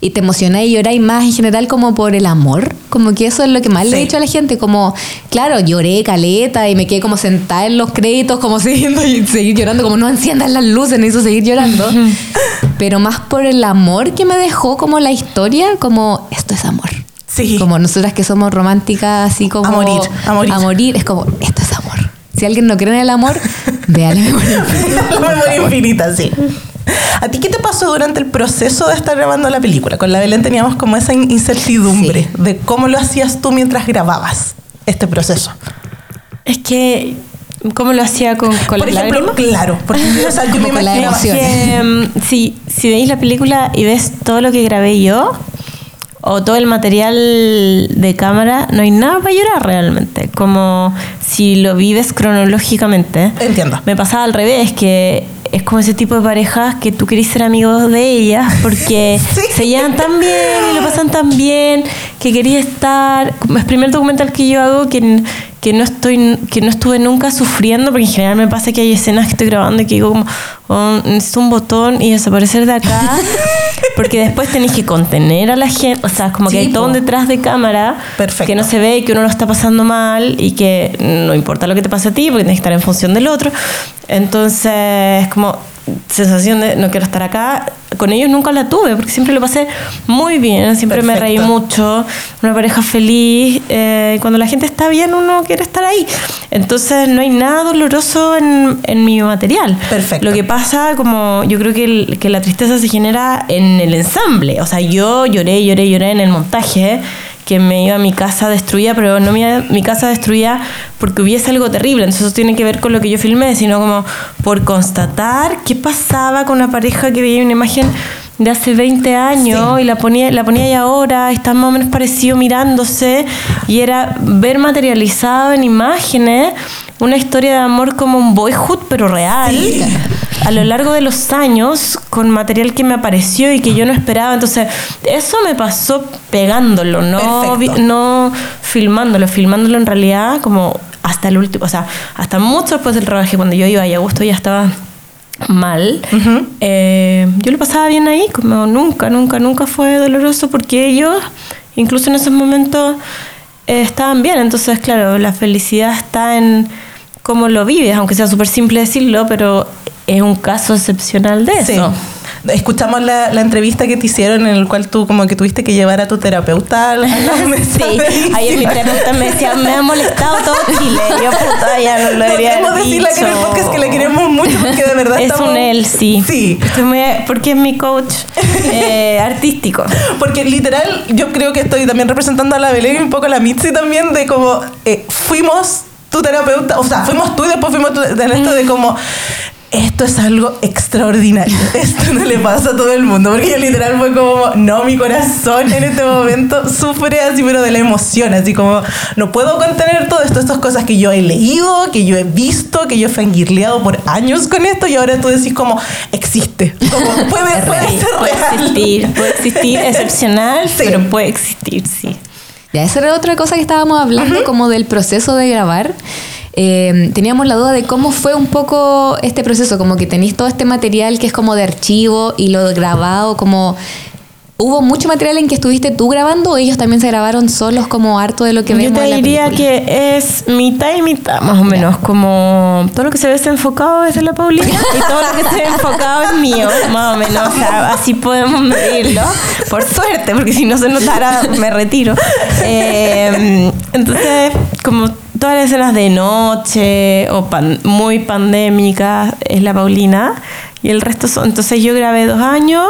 Y te emocionáis y lloráis más en general como por el amor. Como que eso es lo que más le he Sí. dicho a la gente. Como, claro, lloré caleta y me quedé como sentada en los créditos, como siguiendo y seguir llorando, como no enciendan las luces, necesito seguir llorando. Pero más por el amor que me dejó como la historia, como esto es amor. Sí. Como nosotras que somos románticas, así como. A morir, a morir. es como, esto es. Si alguien no cree en el amor, vea la memoria. La memoria infinita, sí. ¿A ti qué te pasó durante el proceso de estar grabando la película? Con la Belén teníamos como esa in- incertidumbre de cómo lo hacías tú mientras grababas este proceso. Es que, ¿cómo lo hacía con, con Por las ejemplo, lágrimas? claro, porque o sea, yo me imaginaba. Que, mm, si, si veis la película y ves todo lo que grabé yo, o todo el material de cámara, no hay nada para llorar realmente. Como si lo vives cronológicamente. Entiendo. Me pasaba al revés, que es como ese tipo de parejas que tú querés ser amigos de ellas porque Sí. se llevan tan bien y lo pasan tan bien que quería estar. Es el primer documental que yo hago que, que no estoy que no estuve nunca sufriendo porque en general me pasa que hay escenas que estoy grabando y que digo como "Oh, necesito un botón y desaparecer de acá porque después tenés que contener a la gente o sea como que hay todo un detrás de cámara Perfecto. que no se ve que uno lo está pasando mal y que no importa lo que te pase a ti porque tienes que estar en función del otro entonces como sensación de no quiero estar acá con ellos nunca la tuve porque siempre lo pasé muy bien siempre me reí Perfecto. mucho una pareja feliz eh, cuando la gente está bien uno quiere estar ahí entonces no hay nada doloroso en, en mi material Perfecto. lo que pasa como yo creo que, el- que la tristeza se genera en el ensamble o sea yo lloré lloré lloré en el montaje que me iba a mi casa destruida, pero no mi, casa destruida porque hubiese algo terrible. Entonces eso tiene que ver con lo que yo filmé, sino como por constatar qué pasaba con una pareja que veía una imagen de hace 20 años y la ponía, la ponía ahí ahora, está más o menos parecido mirándose y era ver materializado en imágenes una historia de amor como un boyhood pero real a lo largo de los años con material que me apareció y que yo no esperaba. Entonces, eso me pasó pegándolo, no, vi- no filmándolo, filmándolo en realidad como hasta el último, o sea, hasta mucho después del rodaje, cuando yo iba y Augusto ya estaba mal, eh, yo lo pasaba bien ahí, como nunca, nunca, nunca fue doloroso porque ellos, incluso en esos momentos, eh, estaban bien. Entonces, claro, la felicidad está en cómo lo vives, aunque sea súper simple decirlo, pero es un caso excepcional de Sí. Escuchamos la, la entrevista que te hicieron en el cual tú como que tuviste que llevar a tu terapeuta a la, a la mesa Sí, de ayer mi terapeuta me decía, me ha molestado todo Chile. Yo, puta, ya no lo debería haber decirle que en el que la queremos mucho porque de verdad Es estamos- un él, sí. Sí. Porque es mi coach eh, artístico. Porque literal, yo creo que estoy también representando a la Belén y un poco a la Mitzi también, de como eh, fuimos tu terapeuta, o sea, fuimos tú y después fuimos tú, en esto de como. Esto es algo extraordinario. Esto no le pasa a todo el mundo. Porque literal fue como, no, mi corazón en este momento sufre así, pero de la emoción. Así como, no puedo contener todo esto. Estas cosas que yo he leído, que yo he visto, que yo he fangirleado por años con esto. Y ahora tú decís como, existe. Como, puede, puede ser Puede real. existir, puede existir, excepcional, Sí. pero puede existir, sí. Ya, esa era otra cosa que estábamos hablando, como del proceso de grabar. Eh, teníamos la duda de cómo fue un poco este proceso, como que tenéis todo este material que es como de archivo y lo grabado, como... ¿Hubo mucho material en que estuviste tú grabando o ellos también se grabaron solos como harto de lo que Yo vemos te en la diría película? que es mitad y mitad, más o menos. Como todo lo que se ve enfocado es de la Paulina y todo lo que se ve enfocado es mío, más o menos. O sea, así podemos medirlo. Por suerte, porque si no se notara, me retiro. Eh, entonces, como todas las escenas de noche o pan- muy pandémicas es la Paulina y el resto son. Entonces, yo grabé dos años.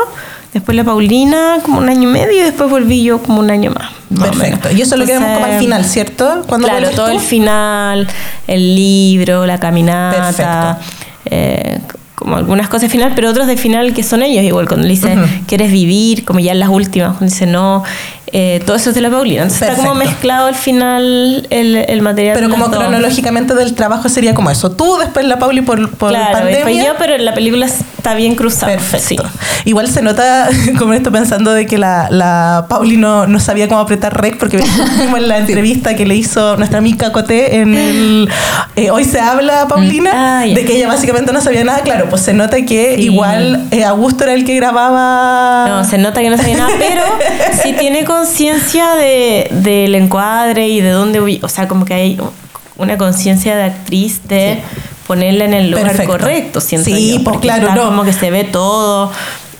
Después la Paulina, como un año y medio, y después volví yo como un año más. Perfecto. Y eso lo queremos como al final, ¿cierto? Cuando Claro, todo tú. el final, el libro, la caminata, eh, como algunas cosas final, pero otros de final que son ellos, igual cuando le dice, ¿quieres vivir? Como ya en las últimas, cuando dice, no, eh, todo eso es de la Paulina. Entonces está como Perfecto. mezclado al final el, el material. Pero como cronológicamente del trabajo sería como eso. Tú, después la Pauli por, por Claro, pandemia. después yo, pero la película está bien cruzada. Perfecto. Sí. Igual se nota, como esto pensando de que la, la Pauli no, no sabía cómo apretar rec, porque vimos en la entrevista que le hizo nuestra amiga Coté en el eh, Hoy se habla, Paulina, Ah, ya. de que ella básicamente no sabía nada. Claro, pues se nota que Sí. igual eh, Augusto era el que grababa. No, se nota que no sabe nada, pero sí tiene conciencia de, del encuadre y de dónde, o sea, como que hay una conciencia de actriz de ponerla en el lugar Perfecto. correcto, siento Sí, yo, pues porque claro, está no. como que se ve todo,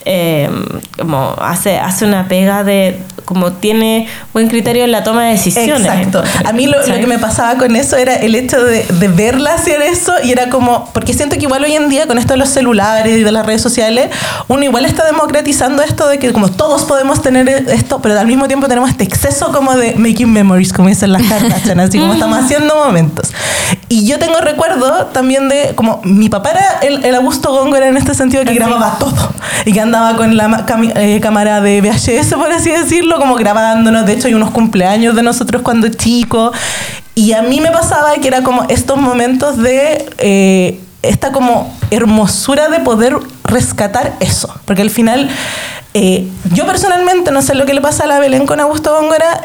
eh, como hace, hace una pega de, como tiene buen criterio en la toma de decisiones. Exacto. A mí lo, lo que me pasaba con eso era el hecho de, de verla hacer eso y era como, porque siento que igual hoy en día con esto de los celulares y de las redes sociales, uno igual está democratizando esto de que como todos podemos tener esto, pero al mismo tiempo tenemos este exceso como de making memories, como dicen las cartas, así como estamos haciendo momentos. Y yo tengo recuerdo también de como mi papá era el, el Augusto Góngora en este sentido que grababa todo y que andaba con la eh, cámara de VHS, por así decirlo, como grabándonos. De hecho, hay unos cumpleaños de nosotros cuando chicos. Y a mí me pasaba que era como estos momentos de eh, esta como hermosura de poder rescatar eso. Porque al final, eh, yo personalmente, no sé lo que le pasa a la Belén con Augusto Góngora,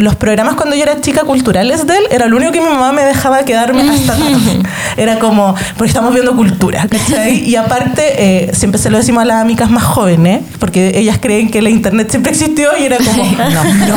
los programas cuando yo era chica culturales de él era lo único que mi mamá me dejaba quedarme hasta tarde. Era como, porque estamos viendo cultura, ¿cachai? Y aparte, eh, siempre se lo decimos a las amigas más jóvenes, porque ellas creen que la internet siempre existió y era como, no, no.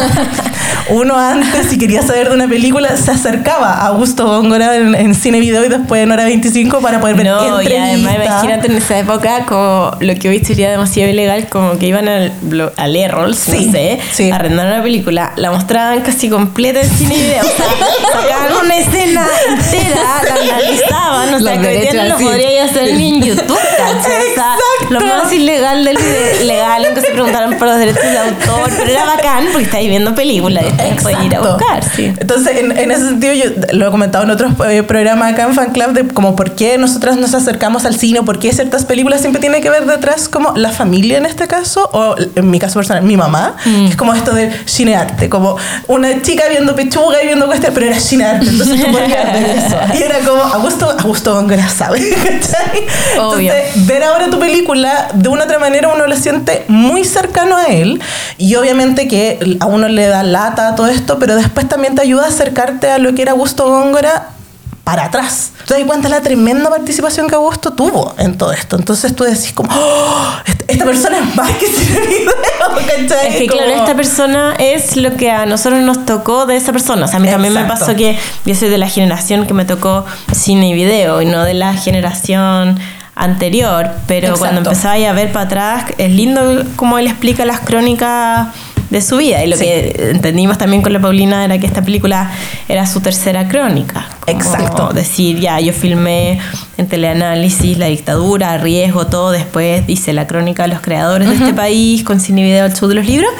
Uno antes, si quería saber de una película, se acercaba a Augusto Góngora en, en cine video y después en hora 25 para poder ver No, y además imagínate en esa época como lo que hoy sería demasiado ilegal, como que iban al, al Errols, Sí, no sé, sí. a arrendar una película, la mostraban casi completa en cine y video, o sea, sacaban una escena entera, la analizaban, o sea, que hoy día no lo podría hacer ni en YouTube, ¿cachai? O sea, lo más ilegal del video, legal, que se preguntaron por los derechos de autor, pero era bacán porque estáis viendo películas y ir a buscar, sí. Entonces, en, en ese sentido, yo lo he comentado en otros eh, programas acá en Fan Club, de como por qué nosotras nos acercamos al cine, por qué ciertas películas siempre tiene que ver detrás como la familia en este caso, o en mi caso personal, mi mamá, que es como esto del cinearte, como una chica viendo pechuga y viendo cuestiones, pero era cinearte, entonces tú podías ver eso. Y era como, Augusto, Augusto Góngora sabe, ¿cachai? Obvio. Entonces, ver ahora tu película, de una otra manera uno lo siente muy cercano a él y obviamente que a uno le da lata todo esto, pero después también te ayuda a acercarte a lo que era Augusto Góngora para atrás. Te das cuenta de la tremenda participación que Augusto tuvo en todo esto. Entonces tú decís como, "Oh, esta, persona es más que cine video, ¿cachai? Es que claro, esta persona es lo que a nosotros nos tocó de esa persona. O sea, a mí también me Exacto. pasó que yo soy de la generación que me tocó cine y video y no de la generación anterior. Pero Exacto. cuando empezaba a ver para atrás, es lindo como él explica las crónicas de su vida. Y lo Sí. que entendimos también con la Paulina era que esta película era su tercera crónica. Como Exacto. decir, ya, yo filmé en teleanálisis la dictadura, riesgo, todo. Después dice la crónica de los creadores de este país con cine y video al sur de los libros.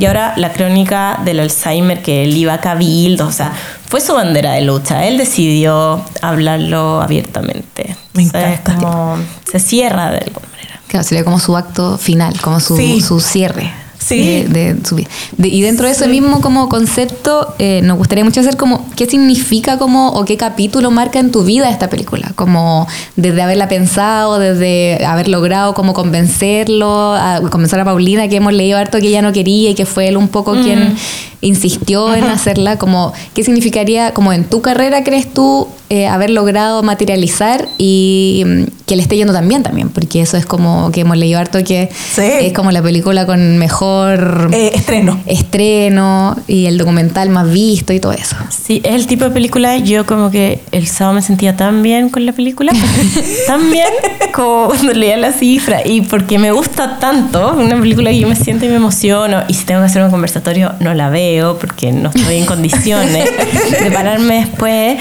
Y ahora la crónica del Alzheimer que él iba a cabildo. O sea, fue su bandera de lucha. Él decidió hablarlo abiertamente. Me O sea, es encanta. como se cierra de alguna manera. Claro, sería como su acto final, como su, Sí. su cierre. Sí. De, de su vida. De- y dentro de ese mismo como concepto, eh, nos gustaría mucho hacer como qué significa como o qué capítulo marca en tu vida esta película. Como desde haberla pensado, desde haber logrado como convencerlo, a, convencer a Paulina que hemos leído harto que ella no quería y que fue él un poco quien insistió en hacerla. Como qué significaría como en tu carrera crees tú eh, haber logrado materializar y mm, que le esté yendo también también, porque eso es como que hemos leído harto que Sí. es como la película con mejor Eh, estreno. estreno y el documental más visto y todo eso. Sí, es el tipo de película, yo como que el sábado me sentía tan bien con la película, tan bien como cuando leía la cifra y porque me gusta tanto, una película que yo me siento y me emociono y si tengo que hacer un conversatorio no la veo porque no estoy en condiciones de pararme después,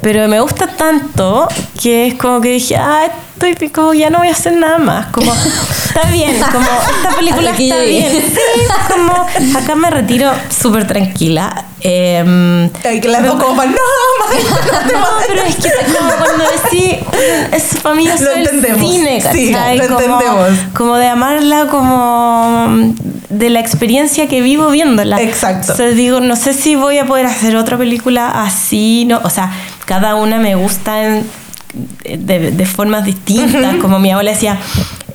pero me gusta tanto que es como que dije, ah, estoy como ya no voy a hacer nada más, como está bien, como esta película está bien, sí, como acá me retiro súper tranquila. Que las dos como para, no, no, pero es que como cuando decís, es para mí eso es el cine, Sí, como, entendemos. como de amarla como de la experiencia que vivo viéndola. Exacto. Entonces digo, no sé si voy a poder hacer otra película así, no, o sea, cada una me gusta en- de, de formas distintas, como mi abuela decía,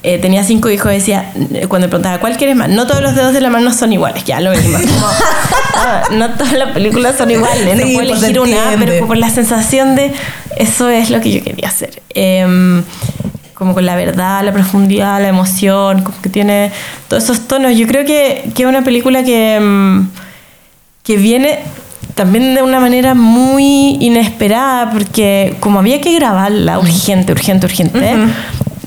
eh, tenía cinco hijos, decía, eh, cuando preguntaba, ¿cuál quieres más? No todos los dedos de la mano son iguales, ya lo mismo. ah, no todas las películas son iguales, Sí, no puedo pues, elegir una, pero por la sensación de eso es lo que yo quería hacer. Em, como con la verdad, la profundidad, la emoción, como que tiene todos esos tonos. Yo creo que, que es una película que, em, que viene también de una manera muy inesperada, porque como había que grabarla urgente, urgente, urgente,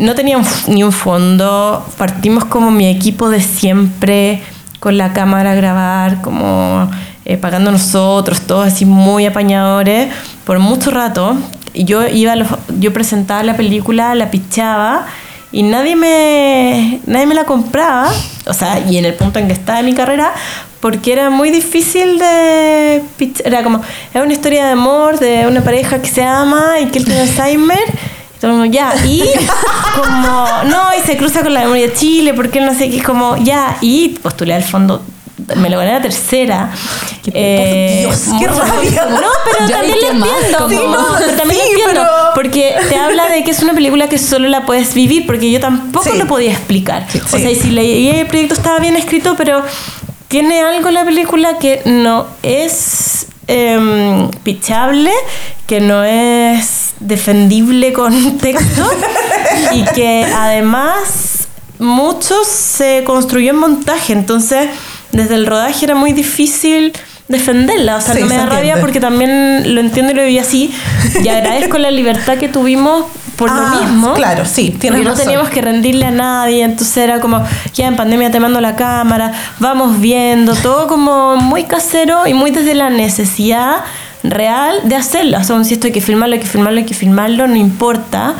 no tenía ni un fondo, partimos como mi equipo de siempre, con la cámara a grabar, como eh, pagando nosotros, todos así muy apañadores, por mucho rato. Y yo iba los- yo presentaba la película, la pichaba y nadie me, nadie me la compraba, o sea, y en el punto en que estaba en mi carrera, porque era muy difícil de pitch- era como, es una historia de amor de una pareja que se ama y que él tiene Alzheimer, ya, y como, no, y se cruza con la memoria de Chile, porque no sé qué, como, ya, y postulé al fondo, me lo gané la tercera. Eh, Dios, qué rabia. No, pero también lo entiendo. como- Sí, no, pero también Sí, lo entiendo. pero- Porque te habla de que es una película que solo la puedes vivir, porque yo tampoco Sí. lo podía explicar. O sea, y si leí el proyecto estaba bien escrito, pero tiene algo la película que no es em, pichable, que no es defendible con texto y que además mucho se construyó en montaje. Entonces, desde el rodaje era muy difícil defenderla. O sea, Sí, no me se da rabia porque también lo entiendo y lo viví así. Y agradezco la libertad que tuvimos por Ah, lo mismo. claro, sí, tienes Porque no razón. teníamos que rendirle a nadie, entonces era como, ya en pandemia te mando la cámara, vamos viendo, todo como muy casero y muy desde la necesidad real de hacerlo. O sea, si esto hay que filmarlo, hay que filmarlo, hay que filmarlo, no importa.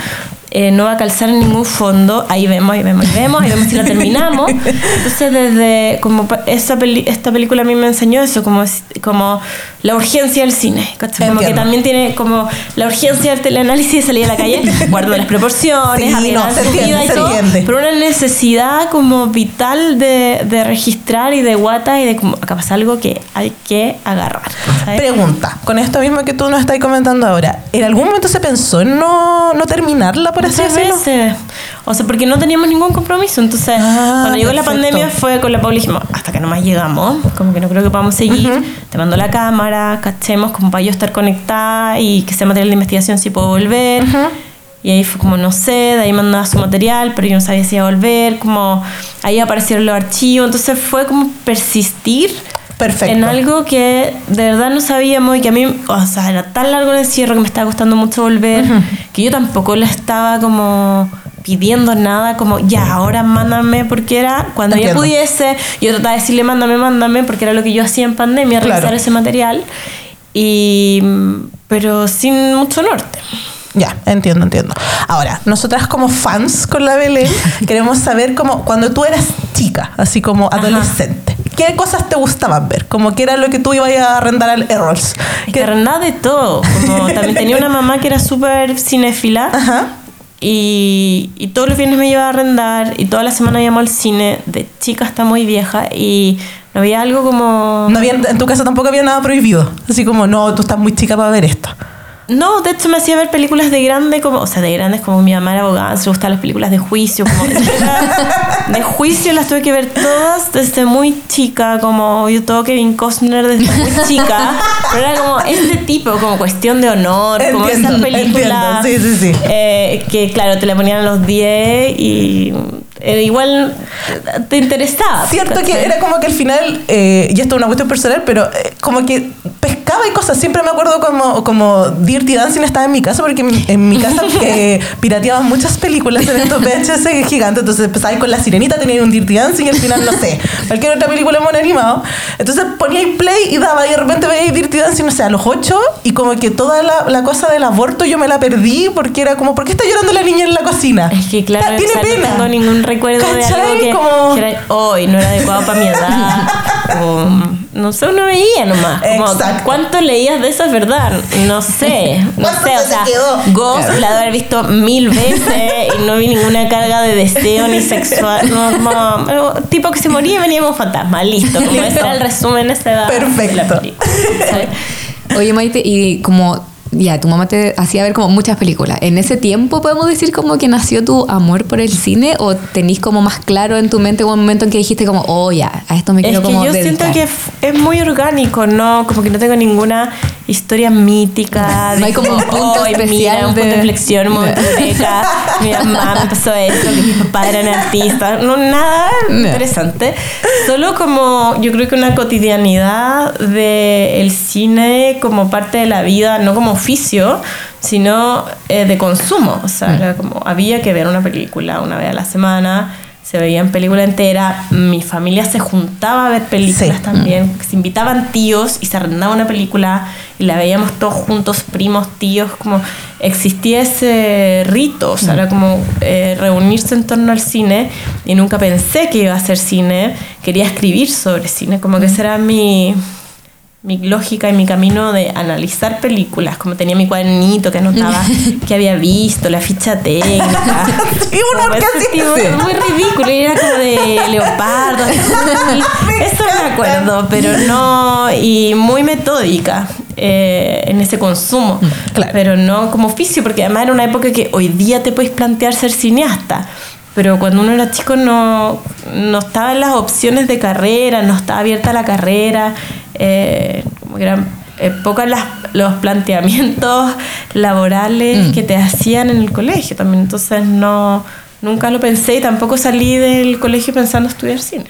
Eh, no va a calzar en ningún fondo, ahí vemos, ahí vemos, ahí vemos, ahí vemos si la terminamos. Entonces, desde como esa peli- esta película a mí me enseñó eso, como, como la urgencia del cine. ¿cachai? Como que también tiene como la urgencia del teleanálisis de salir a la calle, guardando las proporciones, Sí, no, se entiende, y se todo, entiende. pero una necesidad como vital de, de registrar y de guata y de como acá pasa algo que hay que agarrar. ¿sabes? Pregunta, con esto mismo que tú nos estás comentando ahora, ¿en algún momento se pensó en no, no terminarla, por así decirlo? veces. O sea, porque no teníamos ningún compromiso. Entonces, Ah, cuando llegó la perfecto. pandemia fue con la Paula y dijimos, hasta que nomás llegamos, como que no creo que podamos seguir. Te mando la cámara, cachemos, como para yo estar conectada y que sea material de investigación si puedo volver. Y ahí fue como, no sé, de ahí mandaba su material, pero yo no sabía si iba a volver, como ahí aparecieron los archivos. Entonces fue como persistir Perfecto. en algo que de verdad no sabíamos y que a mí, o sea, era tan largo el encierro que me estaba costando mucho volver, que yo tampoco le estaba como pidiendo nada, como ya, ahora mándame, porque era cuando ya Entiendo. pudiese, yo trataba de decirle mándame, mándame, porque era lo que yo hacía en pandemia, Claro. revisar ese material, y pero sin mucho norte. Ya, entiendo, entiendo. Ahora, nosotras como fans con la Belén, queremos saber cómo, cuando tú eras chica, así como adolescente, ¿qué cosas te gustaban ver? Como que era lo que tú ibas a arrendar al Errols. Es que arrendaba de todo. Como también tenía una mamá que era súper cinéfila. Ajá. Y, y todos los viernes me llevaba a arrendar. Y toda la semana íbamos al cine. De chica hasta muy vieja. Y no había algo como. No había, en tu casa tampoco había nada prohibido. Así como, no, tú estás muy chica para ver esto. No, de hecho me hacía ver películas de grande, como, o sea, de grandes como mi mamá era abogada, se gustaban las películas de juicio, como de juicio las tuve que ver todas desde muy chica, como yo todo Kevin Costner desde muy chica, pero era como este tipo, como cuestión de honor, como Entiendo, esas películas entiendo, sí, sí, sí. eh, que claro, te la ponían a los 10 y eh, igual te interesaba. Cierto que era como que al final, eh, y esto es una cuestión personal, pero eh, como que pescaba y cosas. Siempre me acuerdo como, como Dirty Dancing estaba en mi casa, porque en, en mi casa eh, pirateaban muchas películas en estos VHS gigantes. Entonces empezaba con La Sirenita, tenía un Dirty Dancing y al final, no sé, cualquier otra película mono animado. Entonces ponía ahí play y daba y de repente veía Dirty Dancing, no sé, a los 8 y como que toda la, la cosa del aborto yo me la perdí porque era como, ¿por qué está llorando la niña en la cocina? Es que claro, Tiene o sea, pena. no tengo ningún recuerdo de algo que, Como- que era hoy, no era adecuado para mi edad. o, no sé, uno veía nomás. Como, Exacto. ¿Cuánto leías de eso es verdad? No sé. No ¿Cuánto sé, se o sea, quedó? Ghost Claro. la de haber visto mil veces y no vi ninguna carga de deseo ni sexual. No, tipo que se moría y venía un fantasma, listo. Como ese era el resumen edad de la Perfecto. película. ¿sabes? Oye, Maite, y como ya tu mamá te hacía ver como muchas películas. ¿En ese tiempo podemos decir como que nació tu amor por el cine o tenís como más claro en tu mente un momento en que dijiste como, oh ya, a esto me Es quiero que como yo dedicar"? siento que es muy orgánico, ¿no? Como que no tengo ninguna historia mítica. No hay como un punto "Ay, especial Mira, un punto de- de inflexión, un momento eureka, Mi mamá me empezó esto, que mis papás eran artistas. No, nada No. interesante. Solo como, yo creo que una cotidianidad del cine como parte de la vida, no como oficio, sino eh, de consumo. O sea, era como, había que ver una película una vez a la semana. Se veían película entera, mi familia se juntaba a ver películas Sí. también, se invitaban tíos y se arrendaba una película y la veíamos todos juntos, primos, tíos, como existía ese rito, o sea, era como eh, reunirse en torno al cine y nunca pensé que iba a hacer cine, quería escribir sobre cine, como que esa era mi, mi lógica y mi camino de analizar películas, como tenía mi cuadernito que anotaba que había visto, la ficha técnica. Sí, así- tipo, muy ridículo, y era como de leopardo. Eso me acuerdo, pero no, y muy metódica eh, en ese consumo, claro. pero no como oficio, porque además era una época que hoy día te puedes plantear ser cineasta. Pero cuando uno era chico no, no estaban las opciones de carrera, no estaba abierta la carrera, eh, eran eh, pocos las, los planteamientos laborales que te hacían en el colegio también. Entonces no, nunca lo pensé y tampoco salí del colegio pensando estudiar cine.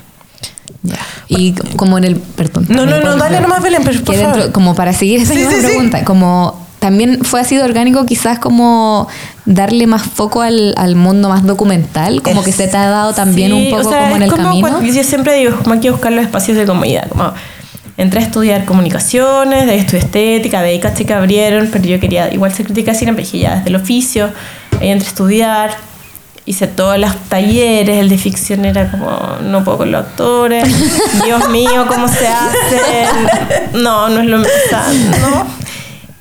Ya. Y como en el. Perdón. No, no, no, dale nomás, Belén, pero por dentro, favor. como para seguir esa Sí, misma sí, sí. pregunta, como también fue así de orgánico quizás como darle más foco al, al mundo más documental, como Es- que se te ha dado también Sí, un poco o sea, como en el camino. cuando- yo siempre digo, como hay que buscar los espacios de comodidad. Como entré a estudiar comunicaciones, estudié estética, de ahí caché que abrieron, pero yo quería igual ser crítica pero dije ya desde el oficio, ahí entré a estudiar, hice todos los talleres, el de ficción era como, no puedo con los actores, Dios mío, ¿cómo se hace? No, no es lo mismo, no.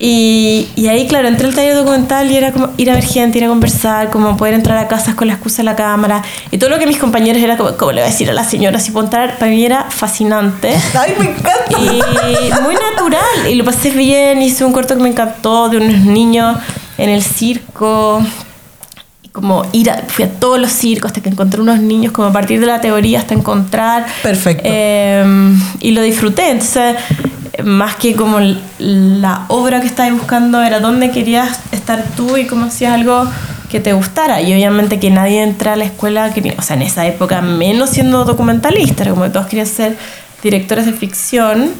Y, y ahí, claro, entré al taller documental y era como ir a ver gente, ir a conversar, como poder entrar a casas con la excusa de la cámara. Y todo lo que mis compañeros era como, ¿cómo le voy a decir a la señora si puedo entrar? Para mí era fascinante. Ay, me encanta. Y muy natural. Y lo pasé bien. Hice un corto que me encantó de unos niños en el circo. Y como ir a, fui a todos los circos hasta que encontré unos niños, como a partir de la teoría hasta encontrar. Perfecto. Eh, y lo disfruté. Entonces, más que como la obra que estabas buscando, era dónde querías estar tú y cómo hacías algo que te gustara. Y obviamente que nadie entra a la escuela, o sea, en esa época, menos siendo documentalista, como que todos querían ser directores de ficción.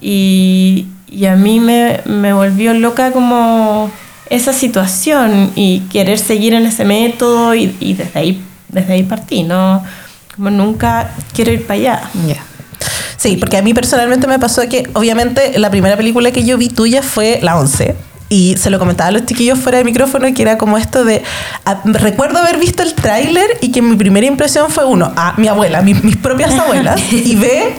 Y, y a mí me, me volvió loca como esa situación y querer seguir en ese método y, y desde ahí desde ahí partí, ¿no? Como nunca quiero ir para allá. Ya. Sí, porque a mí personalmente me pasó que, obviamente, la primera película que yo vi tuya fue La 11. Y se lo comentaba a los chiquillos fuera de micrófono, que era como esto de... a- recuerdo haber visto el tráiler y que mi primera impresión fue, uno, a mi abuela, mi- mis propias abuelas, y ve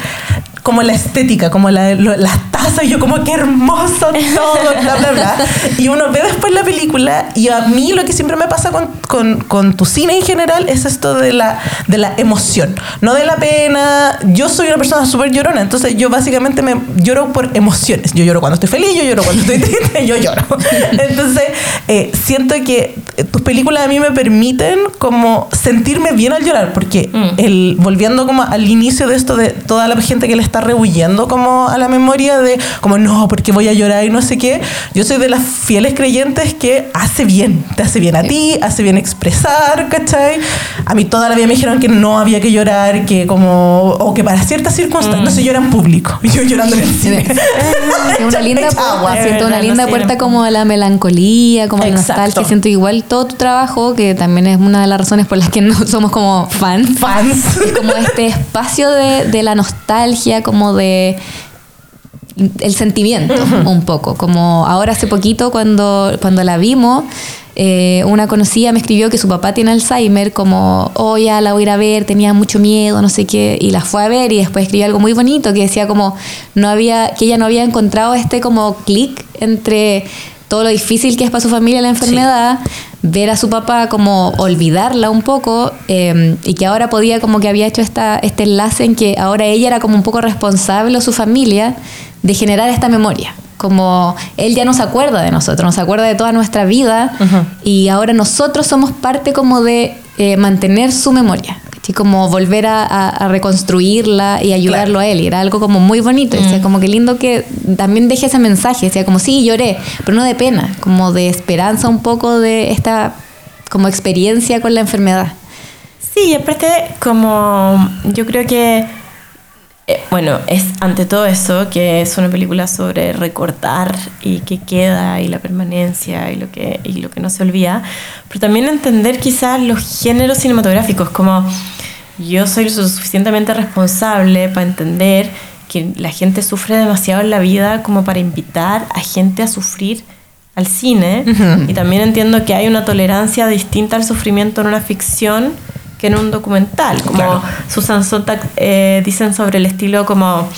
como la estética, como la- lo- las tazas, y yo como qué hermoso todo, bla, bla, bla. Y uno ve después la película y a mí lo que siempre me pasa con, con, con tu cine en general es esto de la, de la emoción, no de la pena. Yo soy una persona súper llorona, entonces yo básicamente me lloro por emociones. Yo lloro cuando estoy feliz, yo lloro cuando estoy triste, yo lloro. Entonces eh, siento que tus películas a mí me permiten como sentirme bien al llorar, porque Mm. el, volviendo como al inicio de esto de toda la gente que le está rehuyendo como a la memoria de como no, porque voy a llorar y no sé qué, yo soy de las fieles creyentes que hace bien, te hace bien a ti, hace bien expresar, ¿cachai? A mí toda la vida me dijeron que no había que llorar, que como, o que para ciertas circunstancias, no se llora en público, yo llorando en el cine. Una linda agua. Siento una linda puerta como a la melancolía, como a la nostalgia. Siento igual todo tu trabajo, que también es una de las razones por las que no somos como fans. Fans. Es como este espacio de, de la nostalgia, como de el sentimiento un poco. Como ahora hace poquito cuando, cuando la vimos, eh, una conocida me escribió que su papá tiene Alzheimer, como, oh ya la voy a ir a ver, tenía mucho miedo, no sé qué, y la fue a ver y después escribió algo muy bonito que decía como, no había, que ella no había encontrado este como clic entre todo lo difícil que es para su familia la enfermedad, ver a su papá como olvidarla un poco eh, y que ahora podía como que había hecho esta, este enlace en que ahora ella era como un poco responsable o su familia de generar esta memoria. Como él ya no se acuerda de nosotros, nos acuerda de toda nuestra vida y ahora nosotros somos parte como de eh, mantener su memoria. ¿Cachai? Como volver a, a- a reconstruirla y ayudarlo a él. Y era algo como muy bonito. Decía, como que lindo que también deje ese mensaje. Decía, como sí, lloré, pero no de pena, como de esperanza un poco de esta como experiencia con la enfermedad. Sí, y aparte, como yo creo que, eh, bueno, es ante todo eso, que es una película sobre recordar y qué queda y la permanencia y lo que, y lo que no se olvida, pero también entender quizás los géneros cinematográficos, como yo soy lo suficientemente responsable para entender que la gente sufre demasiado en la vida como para invitar a gente a sufrir al cine y también entiendo que hay una tolerancia distinta al sufrimiento en una ficción que en un documental como Claro. Susan Sontag eh, dicen sobre el estilo como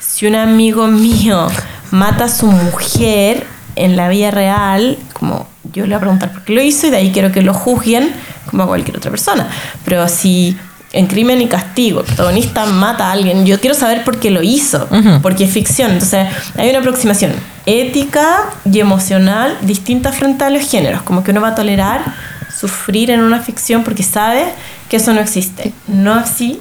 si un amigo mío mata a su mujer en la vida real como yo le voy a preguntar por qué lo hizo y de ahí quiero que lo juzguen como a cualquier otra persona pero si en Crimen y Castigo, el protagonista mata a alguien. Yo quiero saber por qué lo hizo, porque es ficción. Entonces, hay una aproximación ética y emocional distinta frente a los géneros. Como que uno va a tolerar sufrir en una ficción porque sabe que eso no existe. No así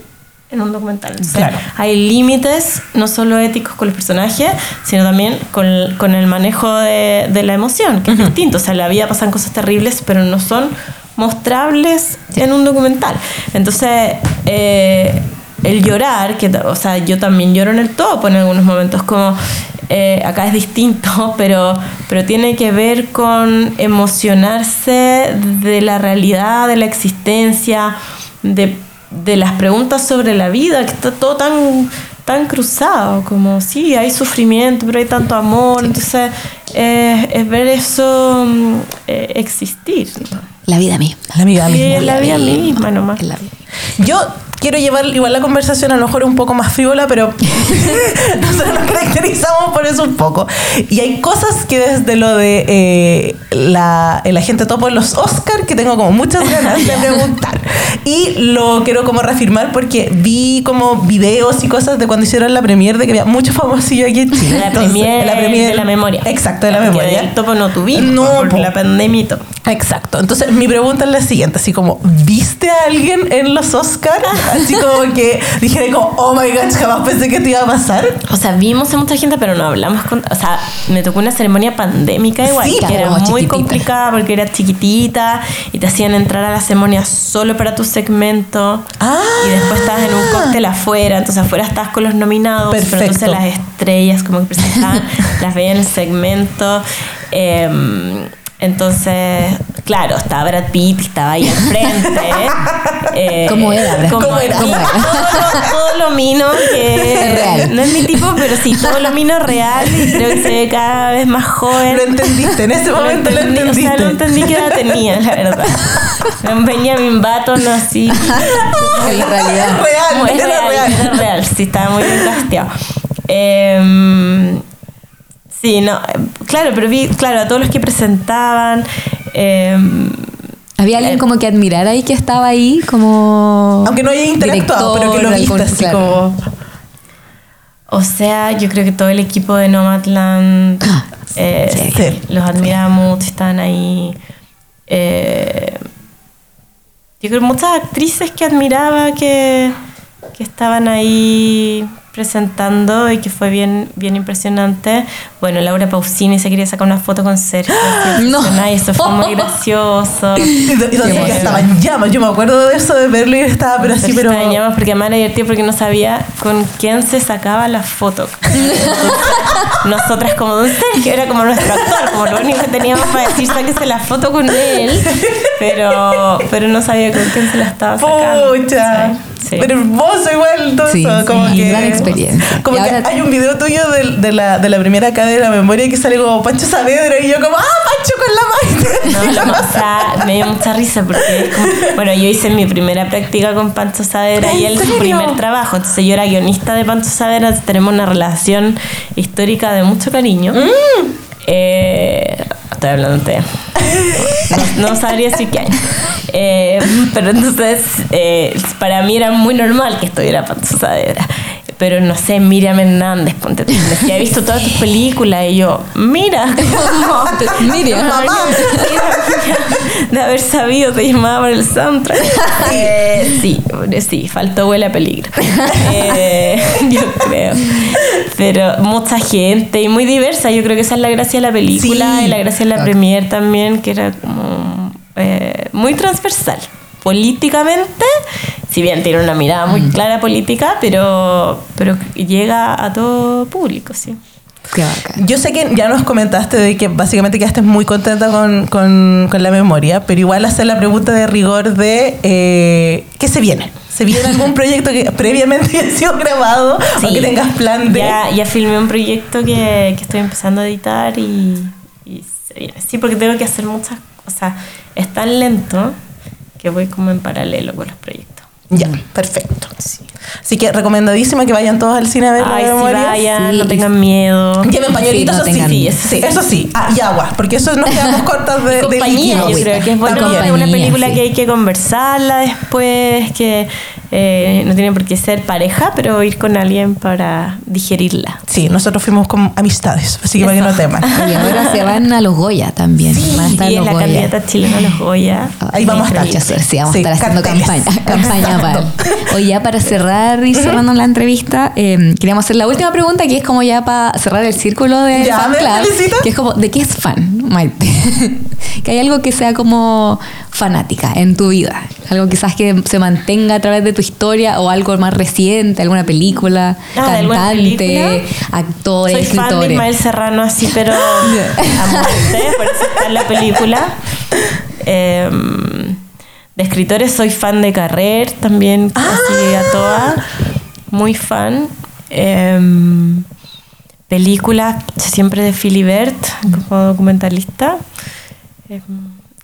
en un documental. Entonces, Claro. hay límites no solo éticos con los personajes, sino también con, con el manejo de, de la emoción, que es distinto. O sea, en la vida pasan cosas terribles, pero no son mostrables en un documental. Entonces, eh, el llorar, que, o sea, yo también lloro en el topo en algunos momentos, como eh, acá es distinto, pero, pero tiene que ver con emocionarse de la realidad, de la existencia, de, de las preguntas sobre la vida, que está todo tan, tan cruzado, como sí, hay sufrimiento, pero hay tanto amor, entonces eh, es ver eso mm, eh, existir. La vida misma. La Sí, misma. es la vida misma nomás. La vida. Yo quiero llevar igual la conversación a lo mejor un poco más frívola, pero nosotros nos caracterizamos por eso un poco. Y hay cosas que desde lo de eh, la, el agente topo en los Oscar que tengo como muchas ganas de preguntar. Y lo quiero como reafirmar porque vi como videos y cosas de cuando hicieron la premier de que había muchos famosillos aquí en Chile. La Entonces, premier, la premier de la memoria. Exacto, de la Porque memoria. El topo no tuvimos No, por po. la pandemia. Exacto. Entonces, mi pregunta es la siguiente, así como, ¿viste a alguien en los Oscars? Así como que dijera como, oh my gosh, jamás pensé que te iba a pasar. O sea, vimos a mucha gente, pero no hablamos con... O sea, me tocó una ceremonia pandémica igual, Sí, que era como muy complicada porque era chiquitita y te hacían entrar a la ceremonia solo para tu segmento. Ah. Y después estabas en un cóctel afuera, entonces afuera estabas con los nominados, pero entonces las estrellas como que presentaban, las veían en el segmento. em, entonces, claro, estaba Brad Pitt, estaba ahí al frente. eh, ¿Cómo era Brad ¿Cómo era? ¿Cómo era? Todo, todo lo mino que Real. no es mi tipo, pero sí, todo lo mino real y creo que se ve cada vez más joven. Lo entendiste, en ese momento lo, entendí, entendiste. O sea, no entendí qué edad tenía, la verdad. Benjamin Button así. En realidad. Real, era real, real. era real, sí, estaba muy bien casteado. Em, sí, no, claro, pero vi, claro, a todos los que presentaban. em, Había alguien como que admirara y que estaba ahí como... Aunque no haya interactuado, pero que lo viste así claro. como... O sea, yo creo que todo el equipo de Nomadland eh, sí. sí, los admiraba mucho, estaban ahí. Eh, yo creo que muchas actrices que admiraba que, que estaban ahí presentando y que fue bien, bien impresionante. Bueno, Laura Pausini se quería sacar una foto con Sergio. No. Y eso fue muy gracioso. Y, emoción. estaba en llamas. Yo me acuerdo de eso, de verlo y estaba, pero así, pero... estaba en llamas porque era divertido porque no sabía con quién se sacaba la foto. Nosotras como Don Sergio era como nuestro actor, como lo único que teníamos para decir sáquese la foto con él, pero, pero no sabía con quién se la estaba sacando. Pucha. Sí. Pero hermoso igual todo Sí, eso. Como que, gran experiencia. Como Y que ahora- hay un video tuyo de, de la, de la primera acá de la memoria que sale como Pancho Saavedra y yo como, ¡ah, Pancho con la! No, sea, me dio mucha risa porque es como, bueno, yo hice mi primera práctica con Pancho Saavedra y ¿En él su primer trabajo. Entonces yo era guionista de Pancho Saavedra, tenemos una relación histórica de mucho cariño. Mm. Eh, estoy hablando de... No, sabría decir qué año. Eh, pero entonces, eh, para mí era muy normal que estuviera Saavedra. Pero no sé, Miriam Hernández, ponte tú. Decía, he visto todas tus películas. Y yo, mira, como, Miriam. mamá, de haber sabido te llamaba por el soundtrack. Eh, sí, sí, faltó huele a peligro. Eh, yo creo. Pero mucha gente y muy diversa. Yo creo que esa es la gracia de la película Sí. y la gracia de la Claro. premier también, que era como eh, muy transversal. Políticamente, si bien tiene una mirada muy clara política, pero, pero llega a todo público, sí. Qué bacán. Yo sé que ya nos comentaste de que básicamente quedaste muy contenta con, con- con la memoria, pero igual hacer la pregunta de rigor de eh, ¿qué se viene? ¿Se viene algún proyecto que previamente haya sido grabado o Sí. que tengas plan de...? Ya, ya filmé un proyecto que, que estoy empezando a editar y, y se viene. Sí, porque tengo que hacer muchas cosas. Es tan lento que voy como en paralelo con los proyectos. Ya, perfecto. Así que recomendadísimo que vayan todos al cine a ver Ay, la sí, memoria. vayan, Sí. no tengan miedo. Lleven pañuelitos, Sí, no eso sí, tengan sí, eso sí, eso sí. Ah, y agua, porque eso nos quedamos cortas de, de compañía, líquido. yo creo que es bueno. Una película sí. que hay que conversarla después, que eh, no tiene por qué ser pareja, pero ir con alguien para digerirla. Sí, nosotros fuimos con amistades, así que para que no teman. Y ahora se van a los Goya también. van a estar y es los la Goya. candidata chilena a los Goya. Ahí vamos a estar. Mucha suerte, sí, vamos Sí, a estar haciendo carteles. campaña, campaña para. Hoy ya para cerrar y cerrando la entrevista, eh, queríamos hacer la última pregunta que es como ya para cerrar el círculo de Ya, fan club, que es como ¿de qué es fan, Maite? que hay algo que sea como fanática en tu vida, algo quizás que se mantenga a través de tu historia o algo más reciente, alguna película, Ah, ¿de alguna cantante, actores, Soy fan de. Ismael Serrano así, pero a muerte, por eso está en la película. Eh, de escritores soy fan de Carrer también, así a toda. Muy fan. Eh, películas siempre de Philibert como documentalista.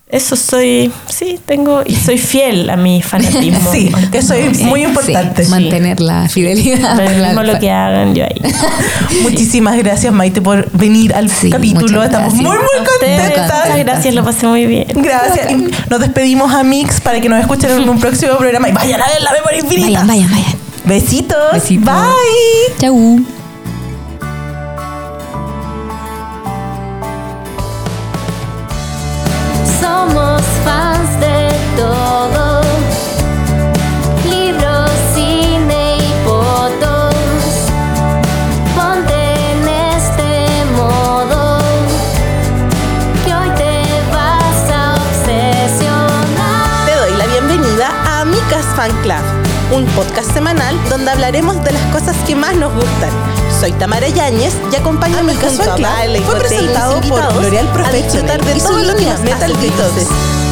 Eso soy, sí, tengo, y soy fiel a mi fanatismo. Sí, que eso es muy Sí, importante. mantener la fidelidad. Lo que hagan yo ahí. Muchísimas gracias, Maite, por venir al Sí, capítulo. Estamos gracias. muy, muy contentas. Muchas gracias, lo pasé muy bien. Gracias. Nos despedimos a Mix para que nos escuchen en un próximo programa. Y vayan a ver la memoria infinita. Vayan, vayan, vayan. Besitos. Besitos. Bye. Chau. Somos fans de todo. Libros, cine y fotos. Ponte en este modo. Que hoy te vas a obsesionar. Te doy la bienvenida a Amicas Fan Club, un podcast semanal donde hablaremos de las cosas que más nos gustan. Soy Tamara Yáñez y junto a Vale, fue presentado por L'Oreal Professional lo que nos Metal Beatles.